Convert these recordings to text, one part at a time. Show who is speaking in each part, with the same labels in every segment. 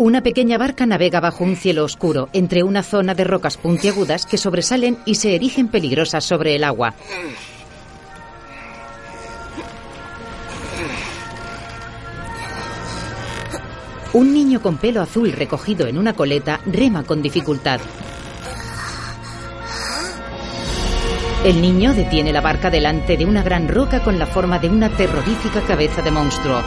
Speaker 1: Una pequeña barca navega bajo un cielo oscuro entre una zona de rocas puntiagudas que sobresalen y se erigen peligrosas sobre el agua. Un niño con pelo azul recogido en una coleta rema con dificultad. El niño detiene la barca delante de una gran roca con la forma de una terrorífica cabeza de monstruo.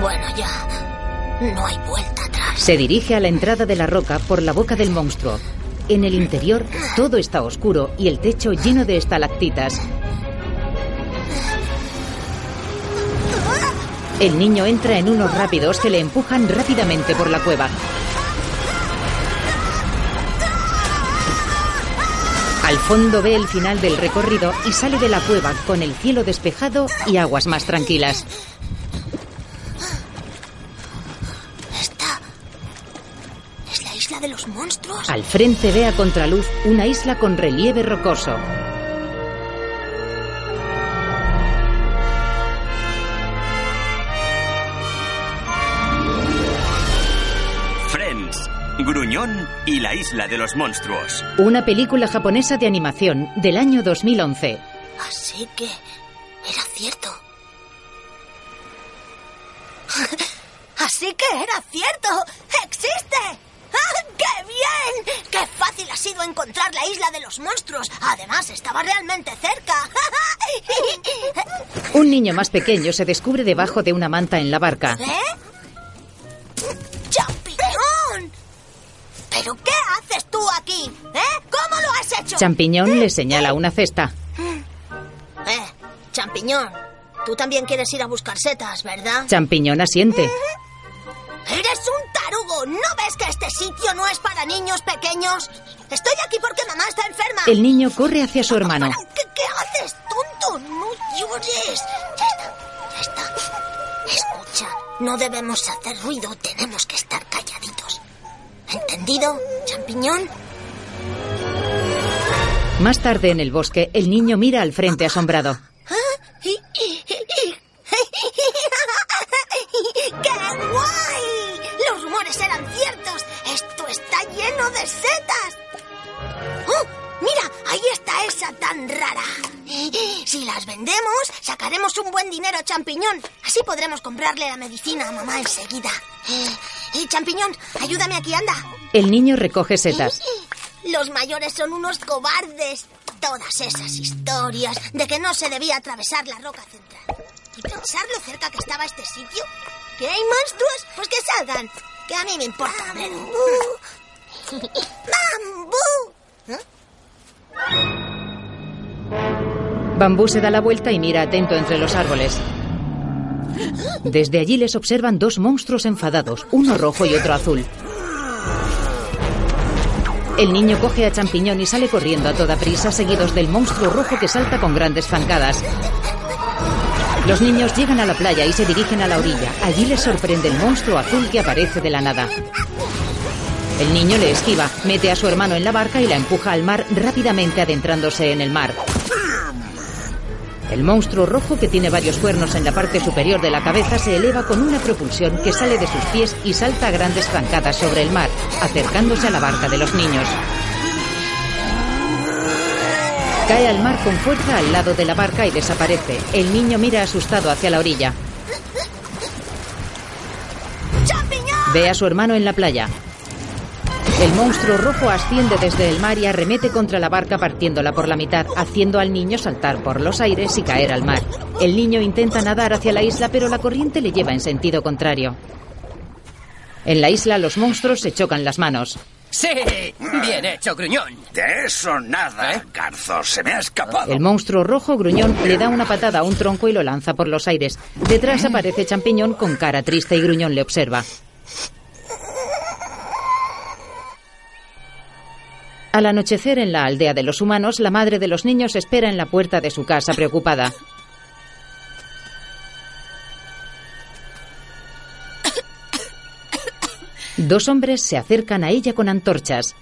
Speaker 2: Bueno, ya. No hay vuelta atrás.
Speaker 1: Se dirige a la entrada de la roca por la boca del monstruo. En el interior todo está oscuro y el techo lleno de estalactitas. El niño entra en unos rápidos que le empujan rápidamente por la cueva. Al fondo ve el final del recorrido y sale de la cueva con el cielo despejado y aguas más tranquilas. Al frente ve a contraluz una isla con relieve rocoso.
Speaker 3: Friends, Gruñón y la isla de los monstruos.
Speaker 1: Una película japonesa de animación del año 2011.
Speaker 2: Así que. Era cierto. Así que era cierto. ¡Existe! ¡Ah, ¡Qué bien! ¡Qué fácil ha sido encontrar la isla de los monstruos! Además, estaba realmente cerca.
Speaker 1: Un niño más pequeño se descubre debajo de una manta en la barca.
Speaker 2: ¿Eh? ¡Champiñón! ¿Pero qué haces tú aquí? ¿Eh? ¿Cómo lo has hecho?
Speaker 1: Champiñón le señala una cesta.
Speaker 2: Eh, champiñón. Tú también quieres ir a buscar setas, ¿verdad?
Speaker 1: Champiñón asiente.
Speaker 2: ¡Eres un tarugo! ¿No ves que este sitio no es para niños pequeños? Estoy aquí porque mamá está enferma.
Speaker 1: El niño corre hacia su hermano.
Speaker 2: ¿Qué, qué haces, tonto? No llores. Ya está, ya está. Escucha, no debemos hacer ruido. Tenemos que estar calladitos. ¿Entendido, champiñón?
Speaker 1: Más tarde en el bosque, el niño mira al frente asombrado.
Speaker 2: ¡Qué guay! De setas. ¡Oh! Mira, ahí está esa tan rara. Si las vendemos, sacaremos un buen dinero, champiñón. Así podremos comprarle la medicina a mamá enseguida. Eh, champiñón, ayúdame aquí, anda.
Speaker 1: El niño recoge setas.
Speaker 2: Los mayores son unos cobardes. Todas esas historias de que no se debía atravesar la roca central. Y pensar lo cerca que estaba este sitio. ¿Que hay monstruos? Pues que salgan. Que a mí me importa. ¡Bambú! ¿Eh?
Speaker 1: Bambú se da la vuelta y mira atento entre los árboles. Desde allí les observan dos monstruos enfadados, uno rojo y otro azul. El niño coge a Champiñón y sale corriendo a toda prisa, seguidos del monstruo rojo que salta con grandes zancadas. Los niños llegan a la playa y se dirigen a la orilla. Allí les sorprende el monstruo azul que aparece de la nada. El niño le esquiva, mete a su hermano en la barca y la empuja al mar rápidamente adentrándose en el mar. El monstruo rojo, que tiene varios cuernos en la parte superior de la cabeza, se eleva con una propulsión que sale de sus pies y salta a grandes zancadas sobre el mar, acercándose a la barca de los niños. Cae al mar con fuerza al lado de la barca y desaparece. El niño mira asustado hacia la orilla. Ve a su hermano en la playa. El monstruo rojo asciende desde el mar y arremete contra la barca partiéndola por la mitad, haciendo al niño saltar por los aires y caer al mar. El niño intenta nadar hacia la isla, pero la corriente le lleva en sentido contrario. En la isla los monstruos se chocan las manos.
Speaker 4: Sí, bien hecho, gruñón.
Speaker 5: De eso nada, Garzo. Se me ha escapado.
Speaker 1: El monstruo rojo gruñón le da una patada a un tronco y lo lanza por los aires. Detrás aparece Champiñón con cara triste y gruñón le observa. Al anochecer en la aldea de los humanos, la madre de los niños espera en la puerta de su casa preocupada. Dos hombres se acercan a ella con antorchas.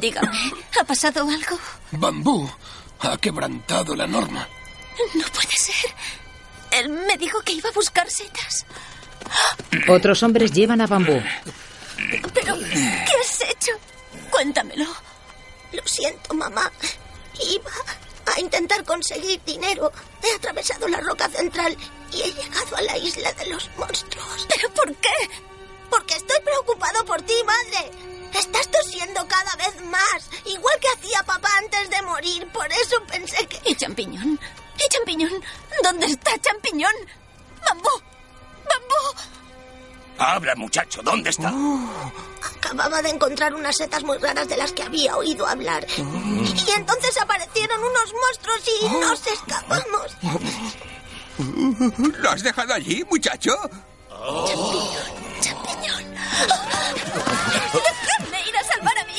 Speaker 6: Dígame, ¿ha pasado algo?
Speaker 7: Bambú ha quebrantado la norma.
Speaker 6: No puede ser. Él me dijo que iba a buscar setas.
Speaker 1: Otros hombres llevan a bambú.
Speaker 6: Pero, ¿qué has hecho? Cuéntamelo.
Speaker 2: Lo siento, mamá. Iba a intentar conseguir dinero. He atravesado la roca central y he llegado a la isla de los monstruos.
Speaker 6: ¿Pero por qué?
Speaker 2: Porque estoy preocupado por ti, madre. Estás tosiendo cada vez más, igual que hacía papá antes de morir. Por eso pensé que...
Speaker 6: ¿Y champiñón? ¿Y champiñón? ¿Dónde está champiñón? ¡Bambú! ¡Bambú!
Speaker 5: Habla, muchacho, ¿dónde está?
Speaker 2: Acababa de encontrar unas setas muy raras de las que había oído hablar. Y entonces aparecieron unos monstruos y nos escapamos.
Speaker 5: ¿Lo has dejado allí, muchacho?
Speaker 6: ¡Champiñón! ¡Dejadme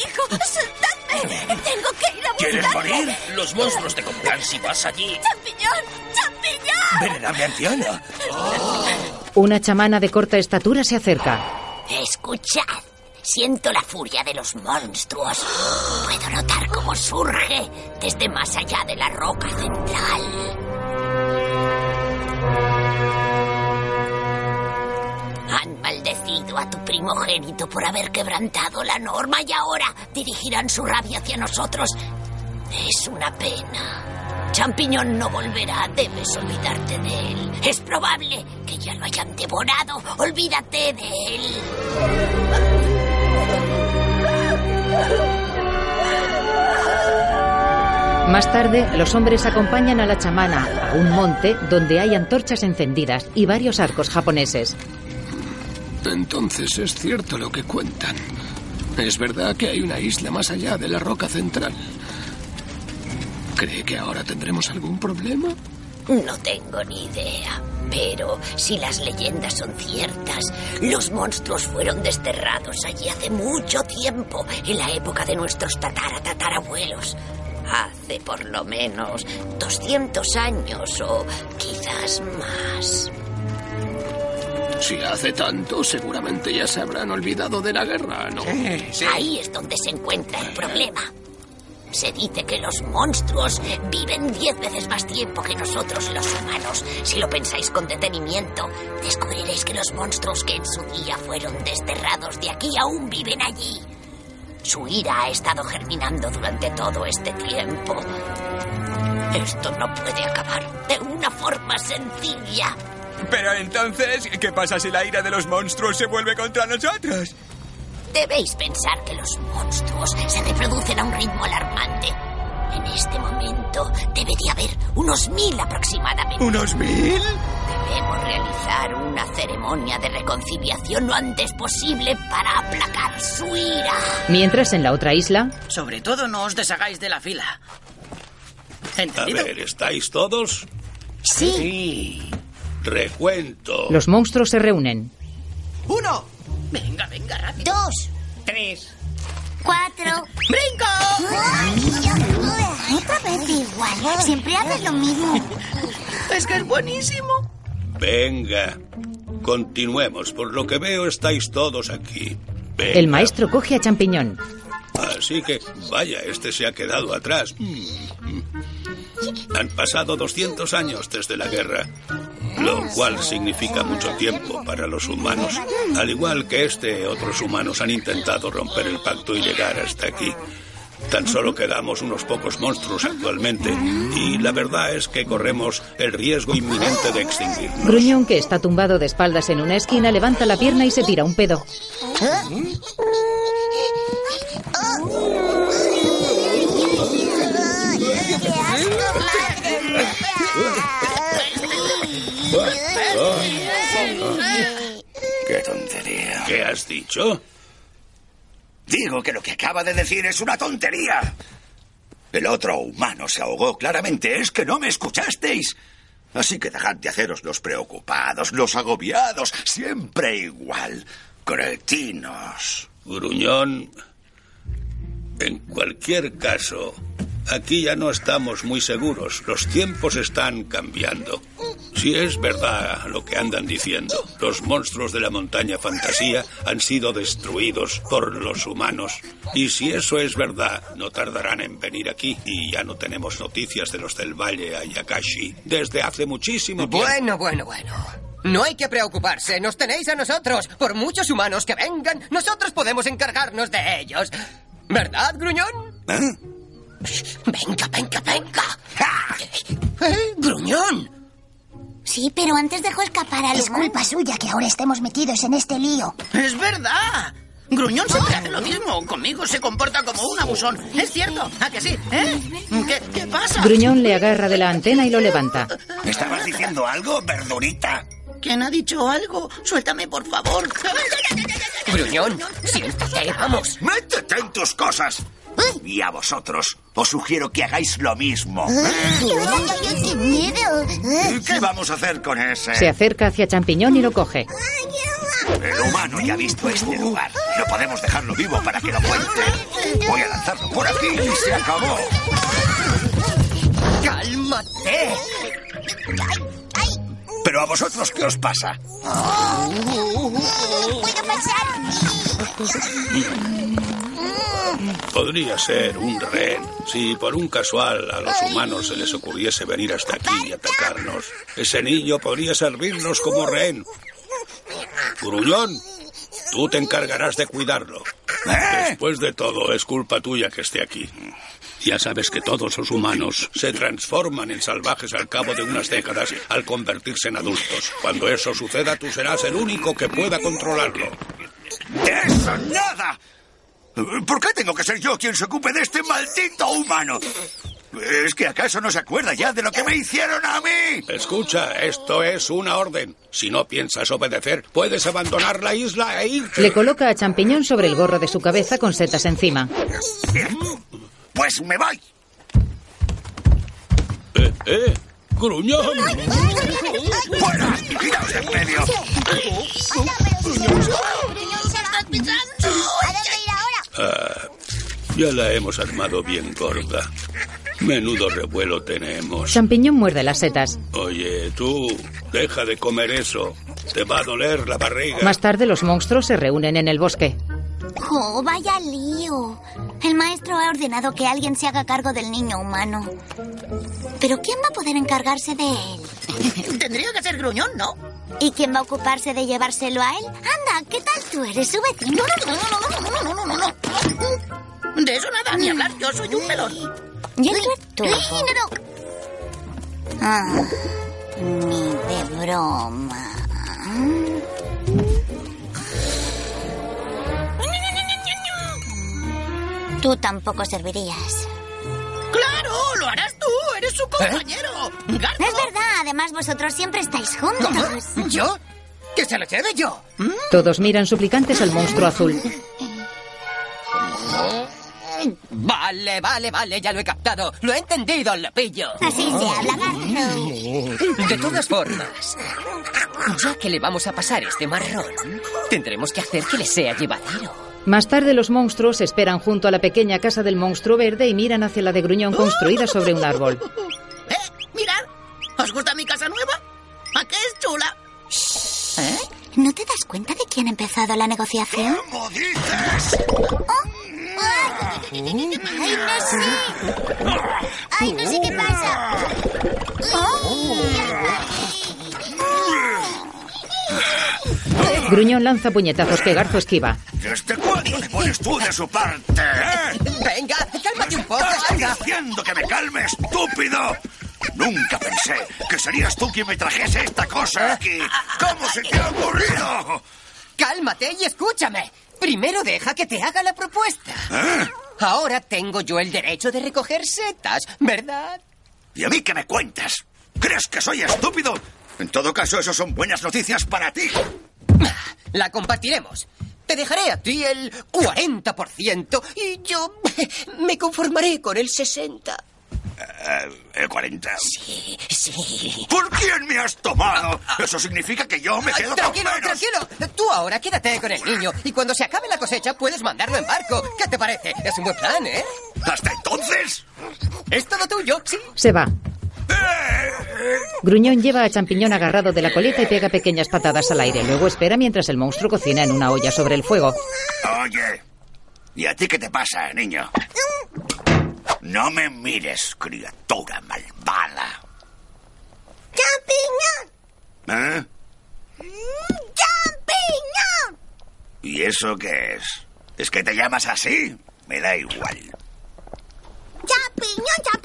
Speaker 6: hijo! ¡Soltadme! ¡Tengo que ir a
Speaker 5: ¿Quieres
Speaker 6: buscarle!
Speaker 5: morir?
Speaker 7: Los monstruos te comerán si vas allí.
Speaker 6: ¡Champiñón! ¡Champiñón!
Speaker 5: Venerable anciana.
Speaker 1: Una chamana de corta estatura se acerca.
Speaker 2: Escuchad. Siento la furia de los monstruos. Puedo notar cómo surge desde más allá de la roca central. A tu primogénito por haber quebrantado la norma y ahora dirigirán su rabia hacia nosotros. Es una pena. Champiñón no volverá, debes olvidarte de él. Es probable que ya lo hayan devorado. Olvídate de él.
Speaker 1: Más tarde, los hombres acompañan a la chamana a un monte donde hay antorchas encendidas y varios arcos japoneses.
Speaker 8: Entonces es cierto lo que cuentan. Es verdad que hay una isla más allá de la roca central. ¿Cree que ahora tendremos algún problema?
Speaker 2: No tengo ni idea. Pero si las leyendas son ciertas, los monstruos fueron desterrados allí hace mucho tiempo, en la época de nuestros tatara tatarabuelos. Hace por lo menos 200 años o quizás más.
Speaker 8: Si hace tanto, seguramente ya se habrán olvidado de la guerra, ¿no?
Speaker 2: Ahí es donde se encuentra el problema. Se dice que los monstruos viven diez veces más tiempo que nosotros los humanos. Si lo pensáis con detenimiento, descubriréis que los monstruos que en su día fueron desterrados de aquí aún viven allí. Su ira ha estado germinando durante todo este tiempo. Esto no puede acabar de una forma sencilla.
Speaker 9: Pero entonces, ¿qué pasa si la ira de los monstruos se vuelve contra nosotros?
Speaker 2: Debéis pensar que los monstruos se reproducen a un ritmo alarmante. En este momento debería haber unos mil aproximadamente.
Speaker 9: ¿Unos mil?
Speaker 2: Debemos realizar una ceremonia de reconciliación lo antes posible para aplacar su ira.
Speaker 1: Mientras, en la otra isla,
Speaker 4: Sobre todo no os deshagáis de la fila.
Speaker 10: A
Speaker 4: ¿Entendido?
Speaker 10: ver, ¿estáis todos?
Speaker 2: Sí.
Speaker 10: Recuento.
Speaker 1: los monstruos se reúnen.
Speaker 9: ¡Uno!
Speaker 4: Venga, venga, rápido.
Speaker 2: Dos.
Speaker 4: Tres.
Speaker 2: Cuatro.
Speaker 11: Otra vez igual. Siempre haces lo mismo.
Speaker 4: Es que es buenísimo.
Speaker 10: Venga. Continuemos. Por lo que veo, estáis todos aquí. Venga.
Speaker 1: El maestro coge a Champiñón.
Speaker 10: Así que, vaya, este se ha quedado atrás. Mm. Han pasado 200 años desde la guerra, lo cual significa mucho tiempo para los humanos. Al igual que este, otros humanos han intentado romper el pacto y llegar hasta aquí. Tan solo quedamos unos pocos monstruos actualmente y la verdad es que corremos el riesgo inminente de extinguirnos.
Speaker 1: Gruñón, que está tumbado de espaldas en una esquina, levanta la pierna y se tira un pedo.
Speaker 5: ¡Qué tontería!
Speaker 10: ¿Qué has dicho?
Speaker 5: Digo que lo que acaba de decir es una tontería. El otro humano se ahogó claramente. Es que no me escuchasteis. Así que dejad de haceros los preocupados, los agobiados, siempre igual. Cretinos.
Speaker 10: Gruñón, en cualquier caso, aquí ya no estamos muy seguros. Los tiempos están cambiando. Si es verdad lo que andan diciendo, los monstruos de la montaña fantasía han sido destruidos por los humanos. Y si eso es verdad, no tardarán en venir aquí y ya no tenemos noticias de los del Valle Ayakashi desde hace muchísimo tiempo.
Speaker 12: Bueno, bueno, bueno. No hay que preocuparse, nos tenéis a nosotros. Por muchos humanos que vengan, nosotros podemos encargarnos de ellos. ¿Verdad, gruñón? Venga, venga, venga. ¿Eh? ¡Gruñón!
Speaker 11: Sí, pero antes dejó escapar a
Speaker 2: Es culpa suya que ahora estemos metidos en este lío.
Speaker 4: Es verdad. Gruñón siempre hace lo mismo. Conmigo se comporta como un abusón. Es cierto. ¿A que sí? ¿Eh? ¿Qué, qué pasa?
Speaker 1: Gruñón le agarra de la antena y lo levanta.
Speaker 5: ¿Estabas diciendo algo, verdurita?
Speaker 4: ¿Quién ha dicho algo? Suéltame, por favor.
Speaker 12: Gruñón, siéntate, vamos.
Speaker 5: ¡Métete en tus cosas! Y a vosotros os sugiero que hagáis lo mismo.
Speaker 11: ¡Qué miedo!
Speaker 5: ¿Y ¿Qué vamos a hacer con ese?
Speaker 1: Se acerca hacia Champiñón y lo coge.
Speaker 5: El humano ya ha visto este lugar. No podemos dejarlo vivo para que lo cuente. Voy a lanzarlo por aquí y se acabó.
Speaker 12: ¡Cálmate!
Speaker 5: Pero a vosotros, ¿qué os pasa?
Speaker 11: ¿Puedo pasar?
Speaker 10: Podría ser un rehén. Si por un casual a los humanos se les ocurriese venir hasta aquí y atacarnos, ese niño podría servirnos como rehén. Gruñón, tú te encargarás de cuidarlo. Después de todo, es culpa tuya que esté aquí. Ya sabes que todos los humanos se transforman en salvajes al cabo de unas décadas al convertirse en adultos. Cuando eso suceda, tú serás el único que pueda controlarlo.
Speaker 5: ¡De eso nada! ¿Por qué tengo que ser yo quien se ocupe de este maldito humano? ¿Es que acaso no se acuerda ya de lo que me hicieron a mí?
Speaker 10: Escucha, esto es una orden. Si no piensas obedecer, puedes abandonar la isla e irte.
Speaker 1: Le coloca a Champiñón sobre el gorro de su cabeza con setas encima.
Speaker 5: Pues me voy.
Speaker 10: ¡Eh, eh! ¡Gruñón!
Speaker 5: ¡Fuera! ¡Quitaos de en medio!
Speaker 11: ¿A dónde ir ahora?
Speaker 10: Ah, ya la hemos armado bien gorda. Menudo revuelo tenemos.
Speaker 1: Champiñón muerde las setas.
Speaker 10: Oye, tú, deja de comer eso. Te va a doler la barriga.
Speaker 1: Más tarde los monstruos se reúnen en el bosque.
Speaker 11: ¡Oh, vaya lío! El maestro ha ordenado que alguien se haga cargo del niño humano. ¿Pero quién va a poder encargarse de él?
Speaker 4: Tendría que ser gruñón, ¿no?
Speaker 11: ¿Y quién va a ocuparse de llevárselo a él? Anda, ¿qué tal tú? ¿Eres su vecino?
Speaker 4: No, no, no, no, no, no, no, no, no. De eso nada, ni hablar. Yo soy un melón.
Speaker 11: ¿Y el retuvo? Ah, ni de broma. Tú tampoco servirías.
Speaker 4: ¡Claro! ¡Lo harás tú! ¡Eres su compañero! ¡Garbo!
Speaker 11: Es verdad, además vosotros siempre estáis juntos.
Speaker 12: ¿Cómo? ¿Yo? ¡Que se lo lleve yo!
Speaker 1: Todos miran suplicantes al monstruo azul.
Speaker 12: Vale, vale, vale, ya lo he captado. Lo he entendido, lo pillo.
Speaker 11: Así se habla.
Speaker 12: De todas formas, ya que le vamos a pasar este marrón, tendremos que hacer que le sea llevadero.
Speaker 1: Más tarde los monstruos esperan junto a la pequeña casa del monstruo verde y miran hacia la de Gruñón construida sobre un árbol.
Speaker 4: ¿Eh? Mirad. ¿Os gusta mi casa nueva? ¿A qué es chula?
Speaker 11: ¿Eh? ¿No te das cuenta de quién ha empezado la negociación?
Speaker 5: ¿Cómo dices?
Speaker 11: ¡Ay, no sé! ¡Ay, no sé qué pasa!
Speaker 1: Gruñón lanza puñetazos que Garzo esquiva.
Speaker 5: ¿Desde cuándo te pones tú de su parte, eh?
Speaker 12: Venga, cálmate un poco,
Speaker 5: ¡Estás
Speaker 12: anda.
Speaker 5: diciendo que me calme, estúpido! Nunca pensé que serías tú quien me trajese esta cosa aquí. ¿Cómo se te ha ocurrido?
Speaker 12: Cálmate y escúchame. Primero deja que te haga la propuesta.
Speaker 5: ¿Eh?
Speaker 12: Ahora tengo yo el derecho de recoger setas, ¿verdad?
Speaker 5: ¿Y a mí qué me cuentas? ¿Crees que soy estúpido? En todo caso, eso son buenas noticias para ti.
Speaker 12: La compartiremos. Te dejaré a ti el 40% y yo me conformaré con el 60%.
Speaker 5: Eh, ¿El 40?
Speaker 12: Sí, sí.
Speaker 5: ¿Por quién me has tomado? Eso significa que yo me quedo
Speaker 12: tranquilo,
Speaker 5: con menos.
Speaker 12: tranquilo. Tú ahora quédate con el niño y cuando se acabe la cosecha puedes mandarlo en barco. ¿Qué te parece? Es un buen plan, ¿eh?
Speaker 5: ¿Hasta entonces?
Speaker 12: Es todo tuyo, sí.
Speaker 1: Se va. Gruñón lleva a Champiñón agarrado de la coleta y pega pequeñas patadas al aire. Luego espera mientras el monstruo cocina en una olla sobre el fuego.
Speaker 5: Oye, ¿y a ti qué te pasa, niño? No me mires, criatura malvada.
Speaker 2: ¡Champiñón!
Speaker 5: ¿Eh?
Speaker 2: ¡Champiñón!
Speaker 5: ¿Y eso qué es? ¿Es que te llamas así? Me da igual.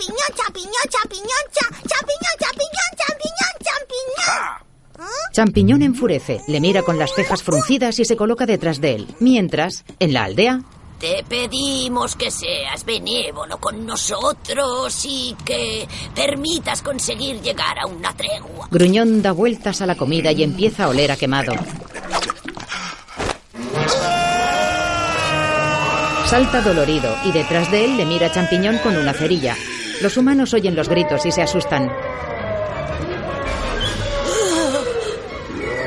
Speaker 2: ¡Champiñón, champiñón, champiñón, champiñón, cha, champiñón, champiñón, champiñón, champiñón!
Speaker 1: Champiñón enfurece, le mira con las cejas fruncidas y se coloca detrás de él. Mientras, en la aldea,
Speaker 6: Te pedimos que seas benévolo con nosotros y que permitas conseguir llegar a una tregua.
Speaker 1: Gruñón da vueltas a la comida y empieza a oler a quemado. Salta dolorido y detrás de él le mira Champiñón con una cerilla. Los humanos oyen los gritos y se asustan.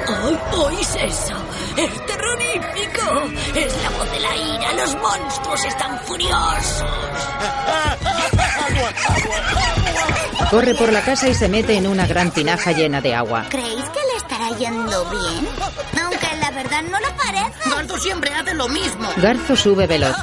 Speaker 6: ¡Ay, oís eso! ¡Es terrorífico! ¡Es la voz de la ira! ¡Los monstruos están furiosos!
Speaker 1: Corre por la casa y se mete en una gran tinaja llena de agua.
Speaker 11: ¿Creéis que le estará yendo bien? Aunque la verdad no lo parece.
Speaker 4: Garzo siempre hace lo mismo.
Speaker 1: Garzo sube veloz.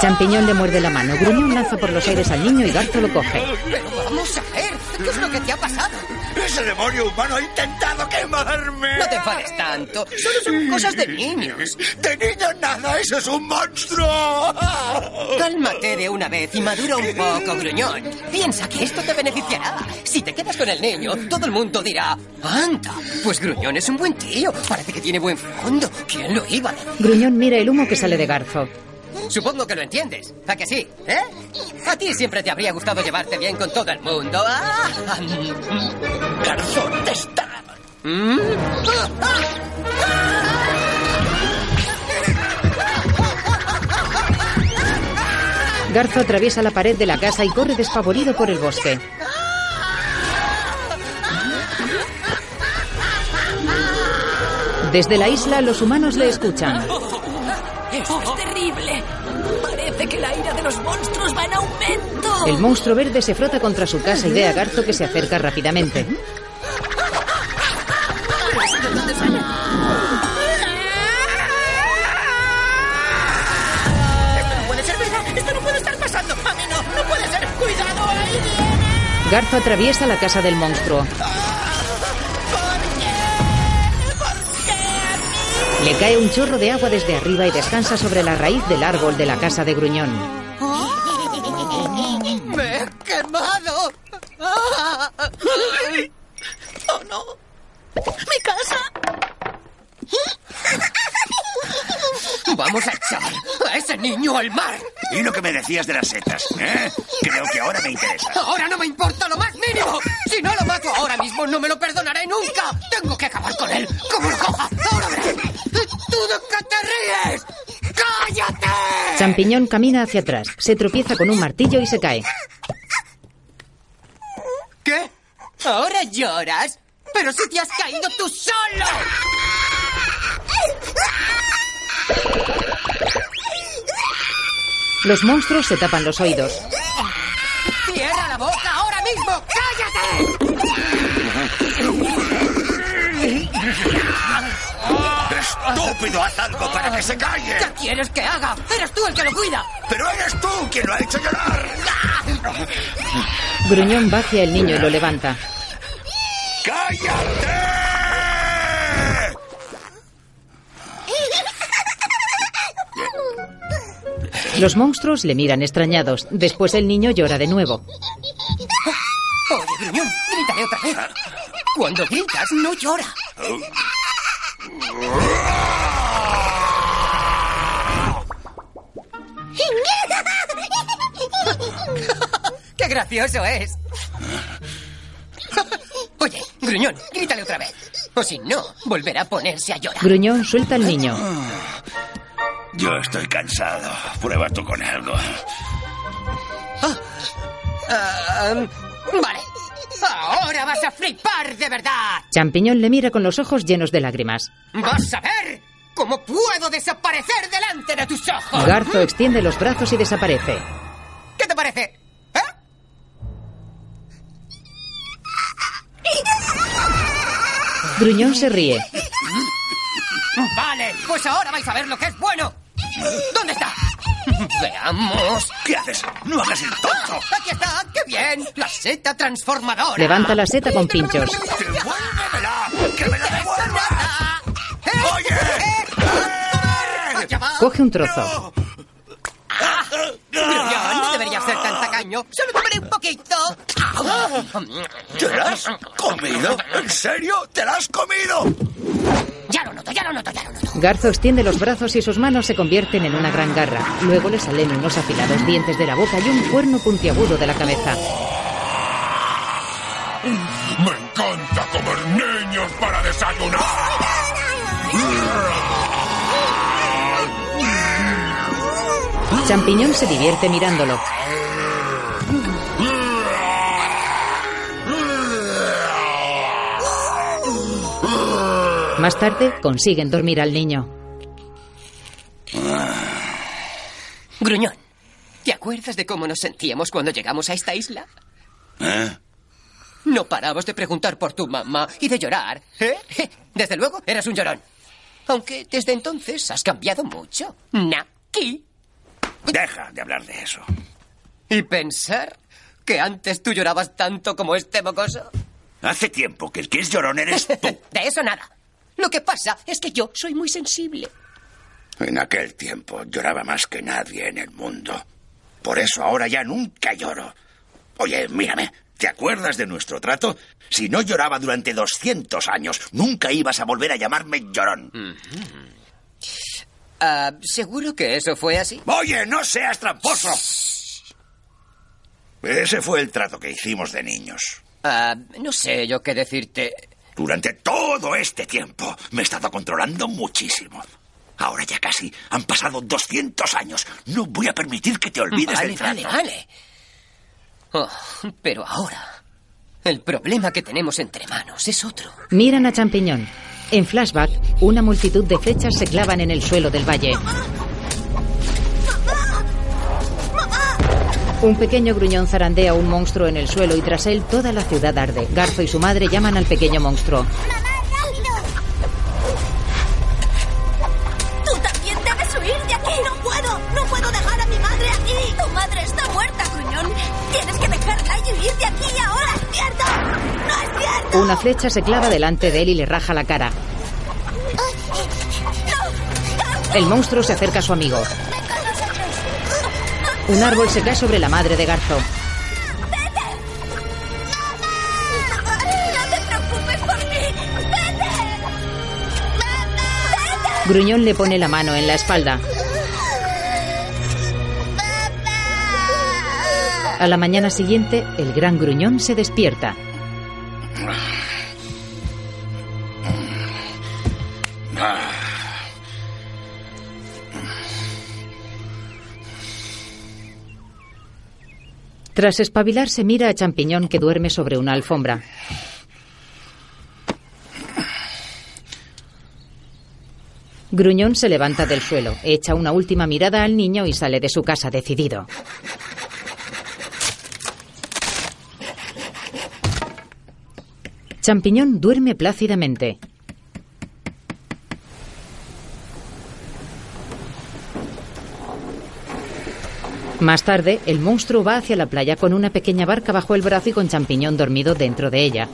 Speaker 1: Champiñón le muerde la mano. Gruñón lanza por los aires al niño y Garzo lo coge.
Speaker 12: Pero vamos a ver, ¿qué es lo que te ha pasado?
Speaker 5: ¡Ese demonio humano ha intentado quemarme!
Speaker 12: No te enfades tanto, solo son cosas de niños.
Speaker 5: ¡De niños nada! ¡Eso es un monstruo!
Speaker 12: Cálmate de una vez y madura un poco, gruñón. Piensa que esto te beneficiará. Si te quedas con el niño, todo el mundo dirá, anda, pues gruñón es un buen tío. Parece que tiene buen fondo. ¿Quién lo iba a decir?
Speaker 1: Gruñón mira el humo que sale de Garzo.
Speaker 12: Supongo que lo entiendes. ¿A que sí? ¿Eh? A ti siempre te habría gustado llevarte bien con todo el mundo. ¡Ah!
Speaker 5: ¡Garzón te está!
Speaker 12: ¿Mm?
Speaker 1: Garzo atraviesa la pared de la casa y corre despavorido por el bosque. Desde la isla los humanos le escuchan.
Speaker 6: ¡Esto es terrible! Parece que la ira de los monstruos va en aumento.
Speaker 1: El monstruo verde se frota contra su casa y ve a Garzo que se acerca rápidamente.
Speaker 6: ¿De dónde sale?
Speaker 4: Esto no puede ser verdad. Esto no puede estar pasando. A mí no. No puede ser. Cuidado, ahí viene.
Speaker 1: Garzo atraviesa la casa del monstruo. Le cae un chorro de agua desde arriba y descansa sobre la raíz del árbol de la casa de Gruñón.
Speaker 12: ¡Me he quemado!
Speaker 4: ¡Oh, no! ¡Mi casa!
Speaker 12: Vamos a echar a ese niño al mar.
Speaker 5: ¿Y lo que me decías de las setas? ¿Eh? Creo que ahora me interesa.
Speaker 12: Ahora no me importa lo más mínimo. Si no lo mato ahora mismo, no me lo perdonaré nunca. Tengo que acabar con él. ¿Cómo lo coja? Ahora verás. ¿Tú de qué te ríes? ¡Cállate!
Speaker 1: Champiñón camina hacia atrás, se tropieza con un martillo y se cae.
Speaker 12: ¿Qué? ¿Ahora lloras? ¡Pero si te has caído tú solo!
Speaker 1: Los monstruos se tapan los oídos.
Speaker 12: ¡Cierra la boca ahora mismo! ¡Cállate!
Speaker 5: ¡Estúpido! ¡Haz algo para que se calle!
Speaker 12: ¿Qué quieres que haga? ¡Eres tú el que lo cuida!
Speaker 5: ¡Pero eres tú quien lo ha hecho llorar!
Speaker 1: Gruñón va hacia el niño y lo levanta.
Speaker 5: ¡Cállate!
Speaker 1: Los monstruos le miran extrañados. Después el niño llora de nuevo.
Speaker 12: Oye, gruñón, otra vez. Cuando gritas, no llora. ¡Qué gracioso es! Oye, gruñón, grítale otra vez. O si no, volverá a ponerse a llorar.
Speaker 1: Gruñón suelta al niño.
Speaker 5: Yo estoy cansado. Prueba tú con algo.
Speaker 12: Ah, ah, um, vale. Ahora vas a flipar de verdad.
Speaker 1: Champiñón le mira con los ojos llenos de lágrimas.
Speaker 12: ¿Vas a ver cómo puedo desaparecer delante de tus ojos?
Speaker 1: Garzo extiende los brazos y desaparece.
Speaker 12: ¿Qué te parece? ¿Eh?
Speaker 1: Gruñón se ríe.
Speaker 12: Vale, pues ahora vais a ver lo que es bueno. ¿Dónde está? Veamos.
Speaker 5: ¿Qué haces? ¡No hagas el tonto!
Speaker 12: Aquí está, qué bien. La seta transformadora.
Speaker 1: Levanta la seta con pinchos.
Speaker 5: ¡Devuélvemela! ¡Que me la devuelva! ¡Oye!
Speaker 12: Allá va.
Speaker 1: Coge un trozo.
Speaker 12: Gruñón, no debería ser tan tacaño. Solo tomaré un poquito.
Speaker 5: ¿Te la has comido? ¿En serio? ¿Te la has comido?
Speaker 6: Ya lo noto, ya lo noto, ya lo noto.
Speaker 1: Garzo extiende los brazos y sus manos se convierten en una gran garra. Luego le salen unos afilados dientes de la boca y un cuerno puntiagudo de la cabeza.
Speaker 8: Me encanta comer niños para desayunar.
Speaker 1: Champiñón se divierte mirándolo. Más tarde consiguen dormir al niño.
Speaker 12: Gruñón, ¿te acuerdas de cómo nos sentíamos cuando llegamos a esta isla?
Speaker 5: ¿Eh?
Speaker 12: No parabas de preguntar por tu mamá y de llorar. ¿eh? Desde luego, eras un llorón. Aunque desde entonces has cambiado mucho. Naki.
Speaker 5: Deja de hablar de eso.
Speaker 12: Y pensar que antes tú llorabas tanto como este mocoso.
Speaker 5: Hace tiempo que el que es llorón eres tú.
Speaker 12: De eso nada. Lo que pasa es que yo soy muy sensible.
Speaker 5: En aquel tiempo lloraba más que nadie en el mundo. Por eso ahora ya nunca lloro. Oye, mírame, ¿te acuerdas de nuestro trato? Si no lloraba durante 200 años, nunca ibas a volver a llamarme llorón.
Speaker 12: Ah, ¿Seguro que eso fue así?
Speaker 5: Oye, no seas tramposo. Ese fue el trato que hicimos de niños.
Speaker 12: Ah, no sé yo qué decirte.
Speaker 5: Durante todo este tiempo me he estado controlando muchísimo. Ahora ya casi han pasado 200 años. No voy a permitir que te olvides
Speaker 12: Vale,
Speaker 5: del trato.
Speaker 12: vale, vale. Oh, pero ahora, el problema que tenemos entre manos es otro.
Speaker 1: Miran a Champiñón. En flashback, una multitud de flechas se clavan en el suelo del valle. Un pequeño gruñón zarandea un monstruo en el suelo y tras él toda la ciudad arde. Garzo y su madre llaman al pequeño monstruo.
Speaker 2: ¡Tú también debes huir de aquí! ¡No puedo! ¡No puedo dejar a mi madre aquí! ¡Tu madre está muerta, gruñón! ¡Tienes que dejarla y huir de aquí ahora! ¡Es cierto! ¡No es cierto!
Speaker 1: Una flecha se clava delante de él y le raja la cara. El monstruo se acerca a su amigo. Un árbol se cae sobre la madre de Garzo. Gruñón le pone la mano en la espalda. A la mañana siguiente, el gran gruñón se despierta. Tras espabilarse, mira a Champiñón que duerme sobre una alfombra. Gruñón se levanta del suelo, echa una última mirada al niño y sale de su casa decidido. Champiñón duerme plácidamente. Más tarde, el monstruo va hacia la playa con una pequeña barca bajo el brazo y con Champiñón dormido dentro de ella.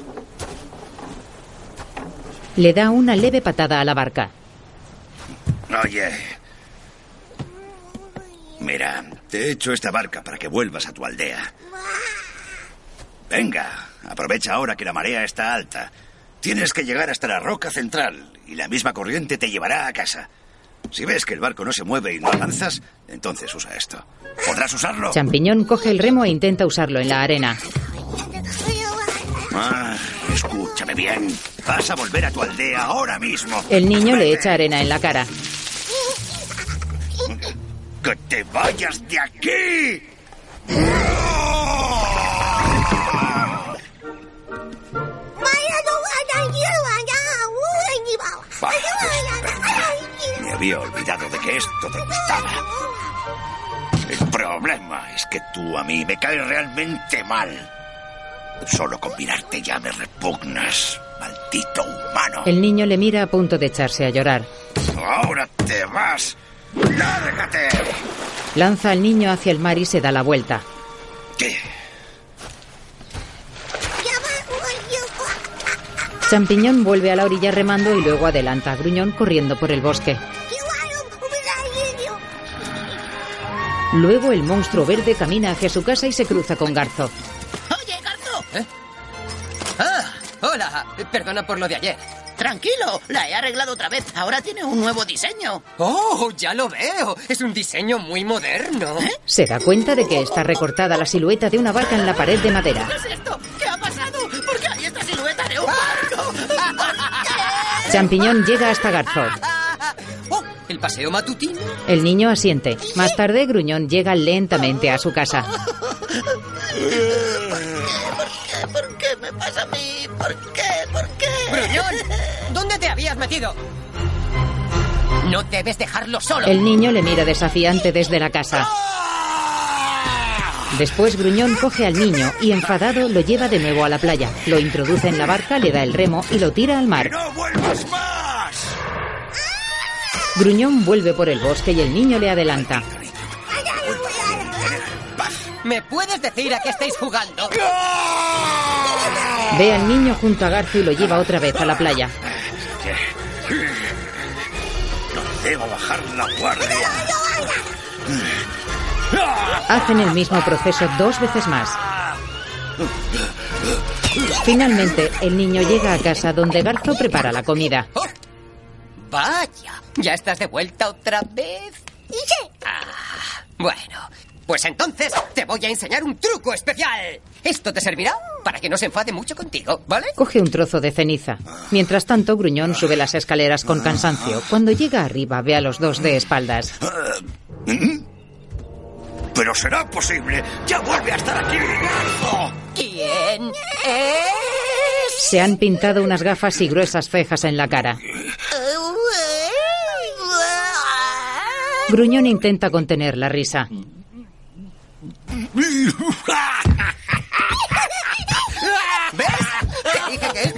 Speaker 1: Le da una leve patada a la barca.
Speaker 5: Oye. Mira, te he hecho esta barca para que vuelvas a tu aldea. Venga, aprovecha ahora que la marea está alta. Tienes que llegar hasta la roca central y la misma corriente te llevará a casa. Si ves que el barco no se mueve y no avanzas, entonces usa esto. ¿Podrás usarlo?
Speaker 1: Champiñón coge el remo e intenta usarlo en la arena.
Speaker 5: Ah, escúchame bien. Vas a volver a tu aldea ahora mismo.
Speaker 1: El niño le echa arena en la cara.
Speaker 5: ¡Que te vayas de aquí! Me había olvidado de que esto te gustaba. El problema es que tú a mí me caes realmente mal. Solo con mirarte ya me repugnas. Maldito humano.
Speaker 1: El niño le mira a punto de echarse a llorar.
Speaker 5: Ahora te vas. ¡Lárgate!
Speaker 1: Lanza al niño hacia el mar y se da la vuelta.
Speaker 5: ¿Qué?
Speaker 1: Champiñón vuelve a la orilla remando y luego adelanta a Gruñón corriendo por el bosque. Luego el monstruo verde camina hacia su casa y se cruza con Garzo.
Speaker 4: Oye, Garzo.
Speaker 12: ¿Eh? Ah, hola. Perdona por lo de ayer.
Speaker 4: Tranquilo, la he arreglado otra vez. Ahora tiene un nuevo diseño.
Speaker 12: Oh, ya lo veo. Es un diseño muy moderno.
Speaker 4: ¿Eh?
Speaker 1: Se da cuenta de que está recortada la silueta de una barca en la pared de madera.
Speaker 4: ¿Qué es esto? ¿Qué ha pasado? ¿Por qué hay esta silueta de un barco?
Speaker 1: Champiñón llega hasta Garzo.
Speaker 12: El paseo matutino.
Speaker 1: El niño asiente. Más tarde, Gruñón llega lentamente a su casa.
Speaker 4: ¿Por qué? ¿Por qué me pasa a mí? ¿Por qué? ¿Por qué?
Speaker 12: Gruñón, ¿dónde te habías metido? No debes dejarlo solo.
Speaker 1: El niño le mira desafiante desde la casa. Después Gruñón coge al niño y enfadado lo lleva de nuevo a la playa. Lo introduce en la barca, le da el remo y lo tira al mar.
Speaker 5: ¡No vuelvas más!
Speaker 1: Gruñón vuelve por el bosque y el niño le adelanta.
Speaker 12: ¿Me puedes decir a qué estáis jugando?
Speaker 1: Ve al niño junto a Garzo y lo lleva otra vez a la playa.
Speaker 5: No debo bajar la guardia.
Speaker 1: Hacen el mismo proceso dos veces más. Finalmente, el niño llega a casa donde Garzo prepara la comida.
Speaker 12: Vaya, ¿ya estás de vuelta otra vez? Ah, bueno, pues entonces te voy a enseñar un truco especial. Esto te servirá para que no se enfade mucho contigo, ¿vale?
Speaker 1: Coge un trozo de ceniza. Mientras tanto, Gruñón sube las escaleras con cansancio. Cuando llega arriba, ve a los dos de espaldas.
Speaker 5: Pero será posible. Ya vuelve a estar aquí.
Speaker 12: ¿Quién es?
Speaker 1: Se han pintado unas gafas y gruesas cejas en la cara. Gruñón intenta contener la risa.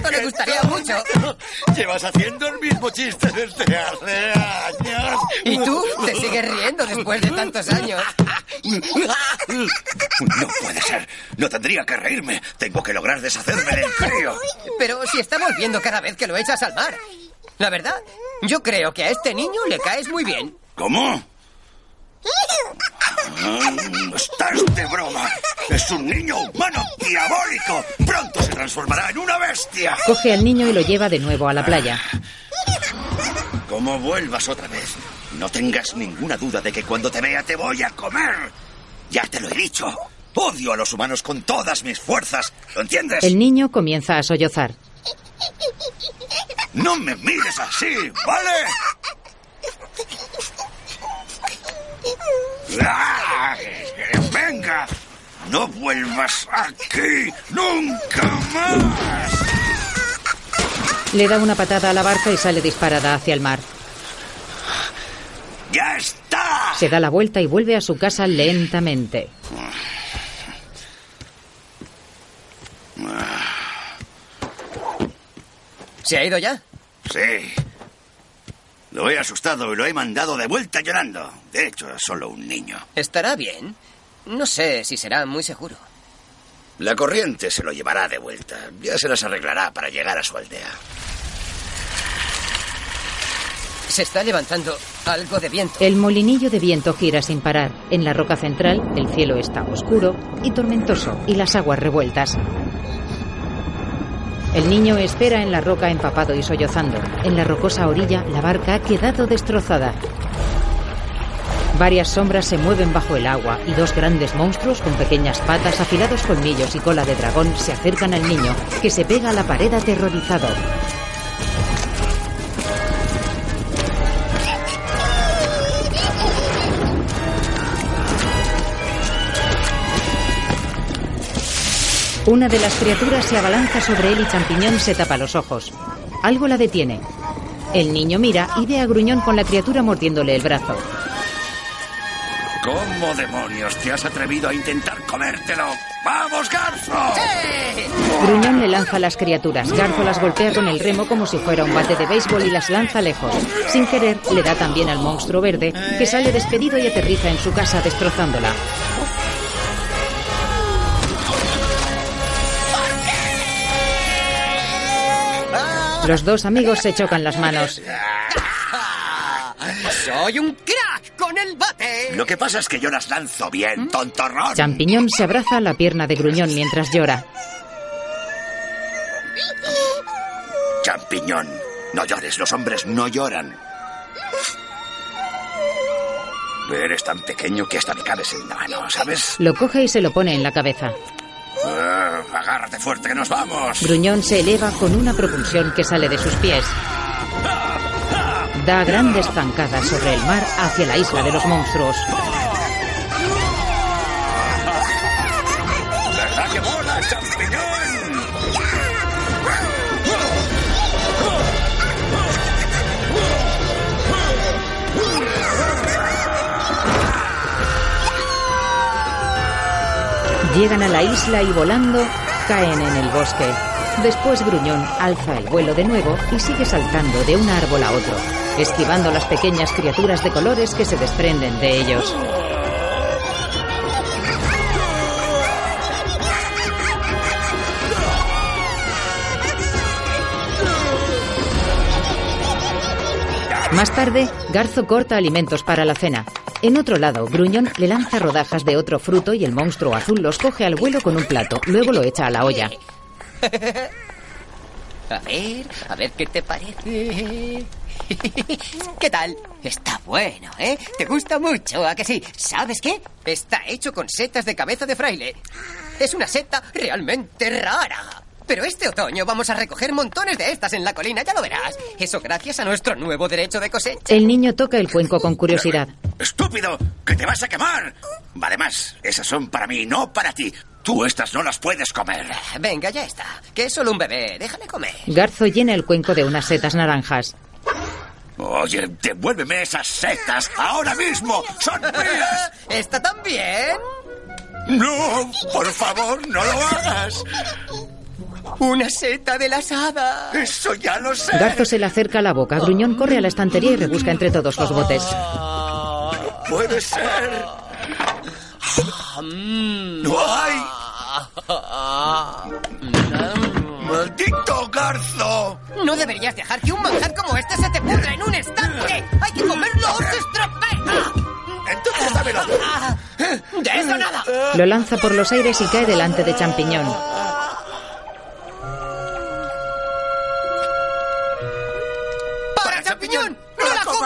Speaker 12: esto le gustaría mucho.
Speaker 5: Llevas haciendo el mismo chiste desde hace años.
Speaker 12: ¿Y tú? Te sigues riendo después de tantos años.
Speaker 5: No puede ser. No tendría que reírme. Tengo que lograr deshacerme del frío.
Speaker 12: Pero si está volviendo cada vez que lo echas al mar. La verdad, yo creo que a este niño le caes muy bien.
Speaker 5: ¿Cómo? Estás de broma. Es un niño humano diabólico. Pronto se transformará en una bestia.
Speaker 1: Coge al niño y lo lleva de nuevo a la playa.
Speaker 5: Como vuelvas otra vez, no tengas ninguna duda de que cuando te vea te voy a comer. Ya te lo he dicho. Odio a los humanos con todas mis fuerzas. ¿Lo entiendes?
Speaker 1: El niño comienza a sollozar.
Speaker 5: No me mires así, ¿vale? ¡Ah! ¡Venga! ¡No vuelvas aquí! ¡Nunca más!
Speaker 1: Le da una patada a la barca y sale disparada hacia el mar.
Speaker 5: ¡Ya está!
Speaker 1: Se da la vuelta y vuelve a su casa lentamente.
Speaker 12: ¿Se ha ido ya?
Speaker 5: Sí. Lo he asustado y lo he mandado de vuelta llorando. De hecho, es solo un niño.
Speaker 12: ¿Estará bien? No sé si será muy seguro.
Speaker 5: La corriente se lo llevará de vuelta. Ya se las arreglará para llegar a su aldea.
Speaker 12: Se está levantando algo de viento.
Speaker 1: El molinillo de viento gira sin parar. En la roca central, el cielo está oscuro y tormentoso y las aguas revueltas. El niño espera en la roca empapado y sollozando. En la rocosa orilla, la barca ha quedado destrozada. Varias sombras se mueven bajo el agua y dos grandes monstruos con pequeñas patas, afilados colmillos y cola de dragón se acercan al niño, que se pega a la pared aterrorizado. Una de las criaturas se abalanza sobre él y Champiñón se tapa los ojos. Algo la detiene. El niño mira y ve a Gruñón con la criatura mordiéndole el brazo.
Speaker 5: ¿Cómo demonios te has atrevido a intentar comértelo? ¡Vamos, Garzo!
Speaker 1: Gruñón le lanza a las criaturas. Garzo las golpea con el remo como si fuera un bate de béisbol y las lanza lejos. Sin querer, le da también al monstruo verde, que sale despedido y aterriza en su casa destrozándola. Los dos amigos se chocan las manos.
Speaker 12: ¡Soy un crack con el bate!
Speaker 5: Lo que pasa es que yo las lanzo bien, tontorrón.
Speaker 1: Champiñón se abraza a la pierna de Gruñón mientras llora.
Speaker 5: Champiñón, no llores, los hombres no lloran. Eres tan pequeño que hasta me cabes en la mano, ¿sabes?
Speaker 1: Lo coge y se lo pone en la cabeza.
Speaker 5: Ah, agárrate fuerte que nos vamos.
Speaker 1: Gruñón se eleva con una propulsión que sale de sus pies. Da grandes zancadas sobre el mar hacia la isla de los monstruos.
Speaker 5: ¿Verdad que mola, champiñón?
Speaker 1: Llegan a la isla y volando caen en el bosque. Después Gruñón alza el vuelo de nuevo y sigue saltando de un árbol a otro, esquivando las pequeñas criaturas de colores que se desprenden de ellos. Más tarde, Garzo corta alimentos para la cena. En otro lado, Gruñón le lanza rodajas de otro fruto y el monstruo azul los coge al vuelo con un plato, luego lo echa a la olla.
Speaker 12: A ver, a ver qué te parece. ¿Qué tal? Está bueno, ¿eh? ¿Te gusta mucho, a que sí? ¿Sabes qué? Está hecho con setas de cabeza de fraile. Es una seta realmente rara. Pero este otoño vamos a recoger montones de estas en la colina, ya lo verás. Eso gracias a nuestro nuevo derecho de cosecha.
Speaker 1: El niño toca el cuenco con curiosidad.
Speaker 5: ¡Estúpido! ¡Que te vas a quemar! Además, esas son para mí, no para ti. Tú estas no las puedes comer.
Speaker 12: Venga, ya está. Que es solo un bebé. Déjale comer.
Speaker 1: Garzo llena el cuenco de unas setas naranjas.
Speaker 5: Oye, devuélveme esas setas ahora mismo. ¡Son mías!
Speaker 12: ¿Está también?
Speaker 5: No, por favor, no lo hagas.
Speaker 12: Una seta de las hadas.
Speaker 5: Eso ya lo sé.
Speaker 1: Garzo se le acerca a la boca. Gruñón corre a la estantería y rebusca entre todos los botes.
Speaker 5: Puede ser. No hay. ¡Maldito Garzo!
Speaker 12: No deberías dejar que un manjar como este se te pudra en un instante. Hay que comerlo o se estropea.
Speaker 5: Entonces dámelo.
Speaker 12: De eso nada.
Speaker 1: Lo lanza por los aires y cae delante de Champiñón.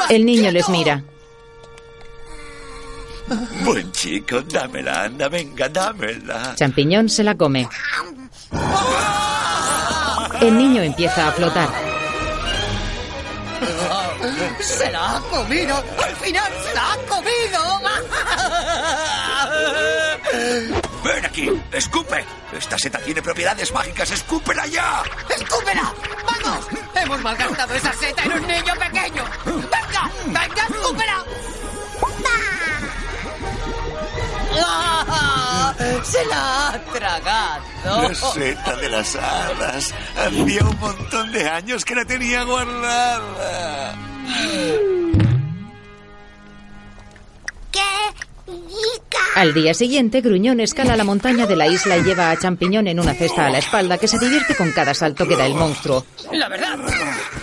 Speaker 1: El niño les mira.
Speaker 5: Buen chico, dámela, anda, venga, dámela.
Speaker 1: Champiñón se la come. El niño empieza a flotar.
Speaker 12: ¡Se la ha comido! ¡Al final se la ha comido!
Speaker 5: Ven aquí, escupe. Esta seta tiene propiedades mágicas, escúpela ya.
Speaker 12: ¡Escúpela! ¡Vamos! ¡Hemos malgastado esa seta en un niño pequeño! ¡Venga! ¡Venga, escúpela! ¡Ah! ¡Se la ha tragado!
Speaker 5: La seta de las hadas. Hacía un montón de años que la tenía guardada.
Speaker 2: ¡Qué!
Speaker 1: Al día siguiente, Gruñón escala la montaña de la isla y lleva a Champiñón en una cesta a la espalda que se divierte con cada salto que da el monstruo.
Speaker 12: La verdad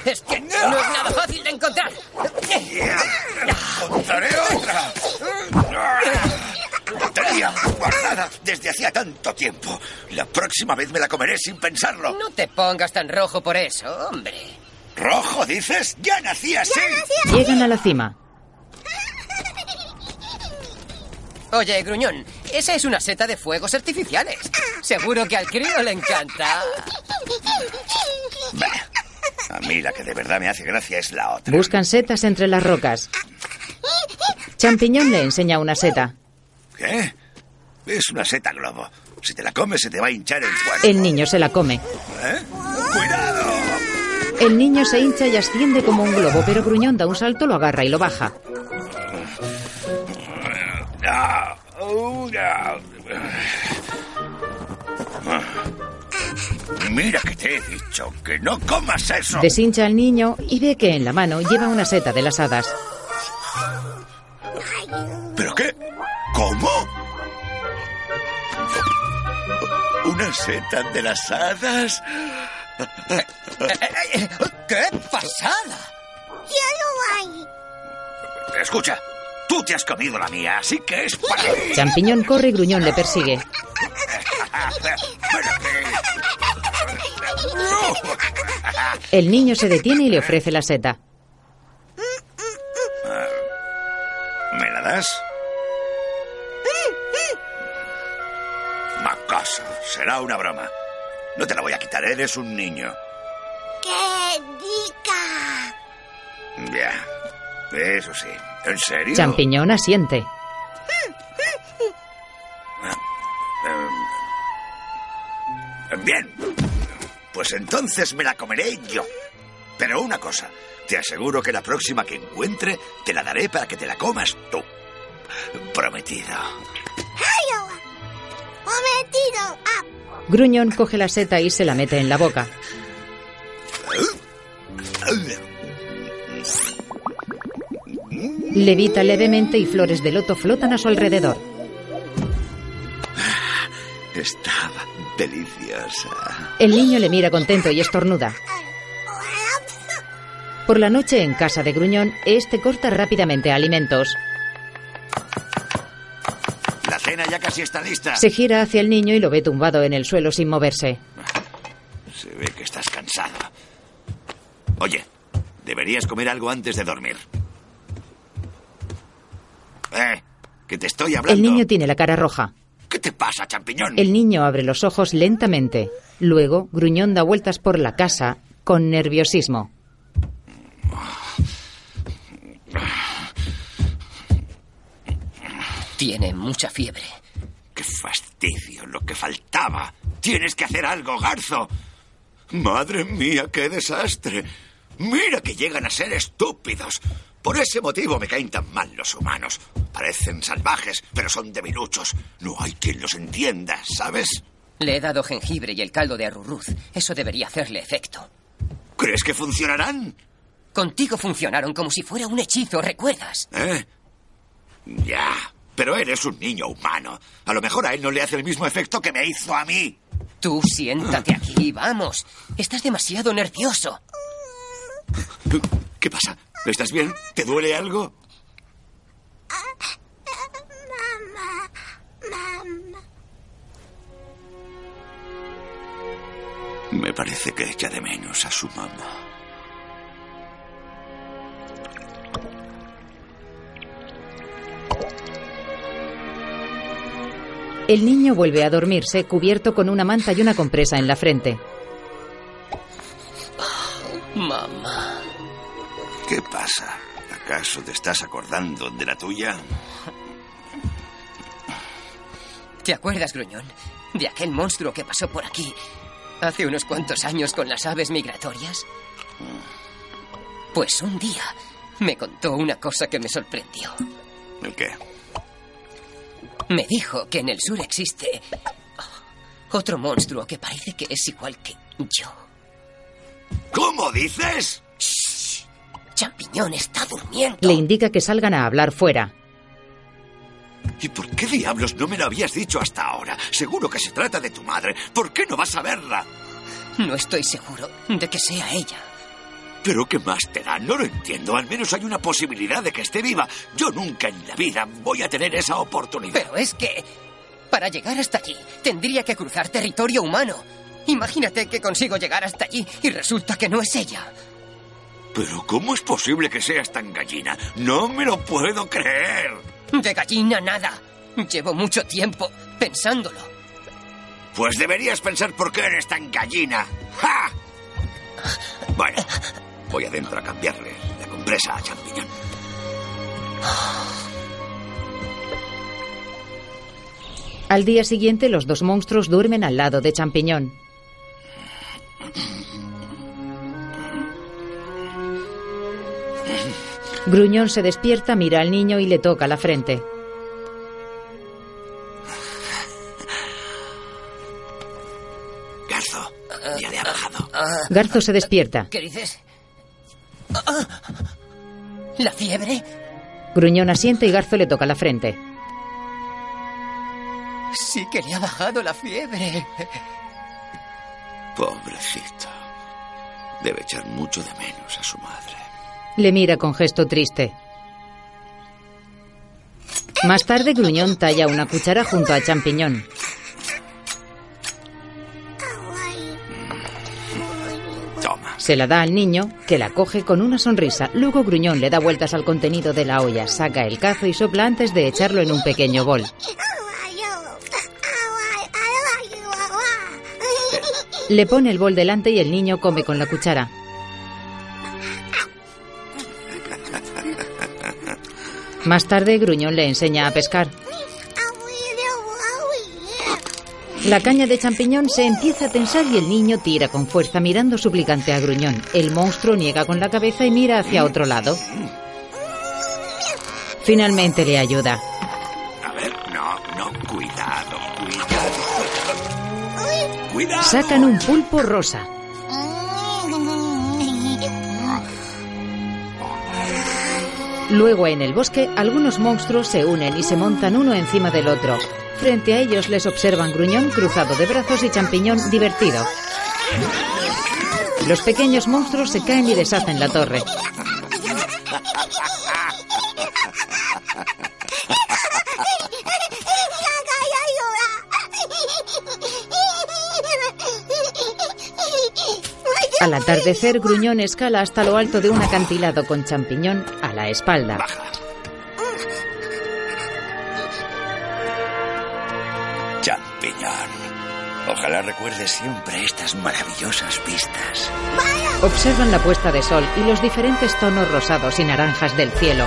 Speaker 12: es que no es nada fácil de encontrar.
Speaker 5: ¡Encontraré otra! La tenía guardada desde hacía tanto tiempo. La próxima vez me la comeré sin pensarlo.
Speaker 12: No te pongas tan rojo por eso, hombre.
Speaker 5: ¿Rojo, dices? ¡Ya nací así!
Speaker 1: Llegan a la cima.
Speaker 12: Oye, Gruñón, esa es una seta de fuegos artificiales. Seguro que al crío le encanta.
Speaker 5: Bah, a mí la que de verdad me hace gracia es la otra.
Speaker 1: Buscan setas entre las rocas. Champiñón le enseña una seta.
Speaker 5: ¿Qué? Es una seta globo. Si te la comes se te va a hinchar el cuerpo.
Speaker 1: El niño se la come.
Speaker 5: ¿Eh? ¡Cuidado!
Speaker 1: El niño se hincha y asciende como un globo, pero Gruñón da un salto, lo agarra y lo baja.
Speaker 5: Mira que te he dicho que no comas eso.
Speaker 1: Deshincha al niño y ve que en la mano lleva una seta de las hadas.
Speaker 5: ¿Pero qué? ¿Cómo? ¿Una seta de las hadas?
Speaker 12: ¡Qué pasada!
Speaker 2: ¡Ya lo hay!
Speaker 5: Escucha, tú te has comido la mía, así que es para ti.
Speaker 1: Champiñón corre y Gruñón le persigue. El niño se detiene y le ofrece la seta.
Speaker 5: ¿Me la das? Macoso, será una broma. No te la voy a quitar, eres un niño.
Speaker 2: ¡Qué rica!
Speaker 5: Ya, eso sí. ¿En serio?
Speaker 1: Champiñón asiente.
Speaker 5: Eh, Bien. Pues entonces me la comeré yo. Pero una cosa, te aseguro que la próxima que encuentre te la daré para que te la comas tú. Prometido.
Speaker 2: ¡Prometido! ¡Ah!
Speaker 1: Gruñón coge la seta y se la mete en la boca. Levita levemente y flores de loto flotan a su alrededor.
Speaker 5: Estaba deliciosa.
Speaker 1: El niño le mira contento y estornuda. Por la noche, en casa de Gruñón, este corta rápidamente alimentos.
Speaker 5: La cena ya casi está lista.
Speaker 1: Se gira hacia el niño y lo ve tumbado en el suelo sin moverse.
Speaker 5: Se ve que estás cansado. Oye, deberías comer algo antes de dormir. Eh, que te estoy hablando.
Speaker 1: El niño tiene la cara roja.
Speaker 5: ¿Qué te pasa, champiñón?
Speaker 1: El niño abre los ojos lentamente. Luego, Gruñón da vueltas por la casa con nerviosismo.
Speaker 12: Tiene mucha fiebre.
Speaker 5: ¡Qué fastidio! Lo que faltaba. Tienes que hacer algo, Garzo. Madre mía, qué desastre. Mira que llegan a ser estúpidos. Por ese motivo me caen tan mal los humanos. Parecen salvajes, pero son debiluchos. No hay quien los entienda, ¿sabes?
Speaker 12: Le he dado jengibre y el caldo de arrurruz. Eso debería hacerle efecto.
Speaker 5: ¿Crees que funcionarán?
Speaker 12: Contigo funcionaron como si fuera un hechizo, ¿recuerdas?
Speaker 5: ¿Eh? Ya, pero eres un niño humano. A lo mejor a él no le hace el mismo efecto que me hizo a mí.
Speaker 12: Tú siéntate aquí, vamos. Estás demasiado nervioso.
Speaker 5: ¿Qué pasa? ¿Estás bien? ¿Te duele algo?
Speaker 2: Mamá, mamá.
Speaker 5: Me parece que echa de menos a su mamá.
Speaker 1: El niño vuelve a dormirse cubierto con una manta y una compresa en la frente.
Speaker 12: Mamá.
Speaker 5: ¿Acaso te estás acordando de la tuya?
Speaker 12: ¿Te acuerdas, Gruñón? De aquel monstruo que pasó por aquí hace unos cuantos años con las aves migratorias. Pues un día me contó una cosa que me sorprendió.
Speaker 5: ¿El qué?
Speaker 12: Me dijo que en el sur existe otro monstruo que parece que es igual que yo.
Speaker 5: ¿Cómo dices?
Speaker 12: Champiñón está durmiendo.
Speaker 1: Le indica que salgan a hablar fuera.
Speaker 5: ¿Y por qué diablos no me lo habías dicho hasta ahora? Seguro que se trata de tu madre. ¿Por qué no vas a verla?
Speaker 12: No estoy seguro de que sea ella.
Speaker 5: ¿Pero qué más te da? No lo entiendo. Al menos hay una posibilidad de que esté viva. Yo nunca en la vida voy a tener esa oportunidad.
Speaker 12: Pero es que... Para llegar hasta allí, tendría que cruzar territorio humano. Imagínate que consigo llegar hasta allí y resulta que no es ella.
Speaker 5: ¿Pero cómo es posible que seas tan gallina? No me lo puedo creer.
Speaker 12: De gallina nada. Llevo mucho tiempo pensándolo.
Speaker 5: Pues deberías pensar por qué eres tan gallina. ¡Ja! Bueno, voy adentro a cambiarle la compresa a champiñón.
Speaker 1: Al día siguiente, los dos monstruos duermen al lado de Champiñón. Gruñón se despierta, mira al niño y le toca la frente.
Speaker 5: Garzo, ya le ha bajado.
Speaker 1: Garzo se despierta.
Speaker 12: ¿Qué dices? ¿La fiebre?
Speaker 1: Gruñón asiente y Garzo le toca la frente.
Speaker 12: Sí que le ha bajado la fiebre.
Speaker 5: Pobrecito. Debe echar mucho de menos a su madre.
Speaker 1: Le mira con gesto triste. Más tarde, Gruñón talla una cuchara junto a Champiñón.
Speaker 5: Toma.
Speaker 1: Se la da al niño, que la coge con una sonrisa. Luego Gruñón le da vueltas al contenido de la olla, saca el cazo y sopla antes de echarlo en un pequeño bol. Le pone el bol delante y el niño come con la cuchara. Más tarde, Gruñón le enseña a pescar. La caña de champiñón se empieza a tensar y el niño tira con fuerza mirando suplicante a Gruñón. El monstruo niega con la cabeza y mira hacia otro lado. Finalmente le ayuda.
Speaker 5: A ver, no, no, cuidado, cuidado. Cuidado.
Speaker 1: Sacan un pulpo rosa. Luego en el bosque algunos monstruos se unen y se montan uno encima del otro. Frente a ellos les observan Gruñón cruzado de brazos y Champiñón divertido. Los pequeños monstruos se caen y deshacen la torre. Al atardecer, Gruñón escala hasta lo alto de un acantilado con Champiñón a la espalda.
Speaker 5: Champiñón. Ojalá recuerdes siempre estas maravillosas vistas.
Speaker 1: Observan la puesta de sol y los diferentes tonos rosados y naranjas del cielo.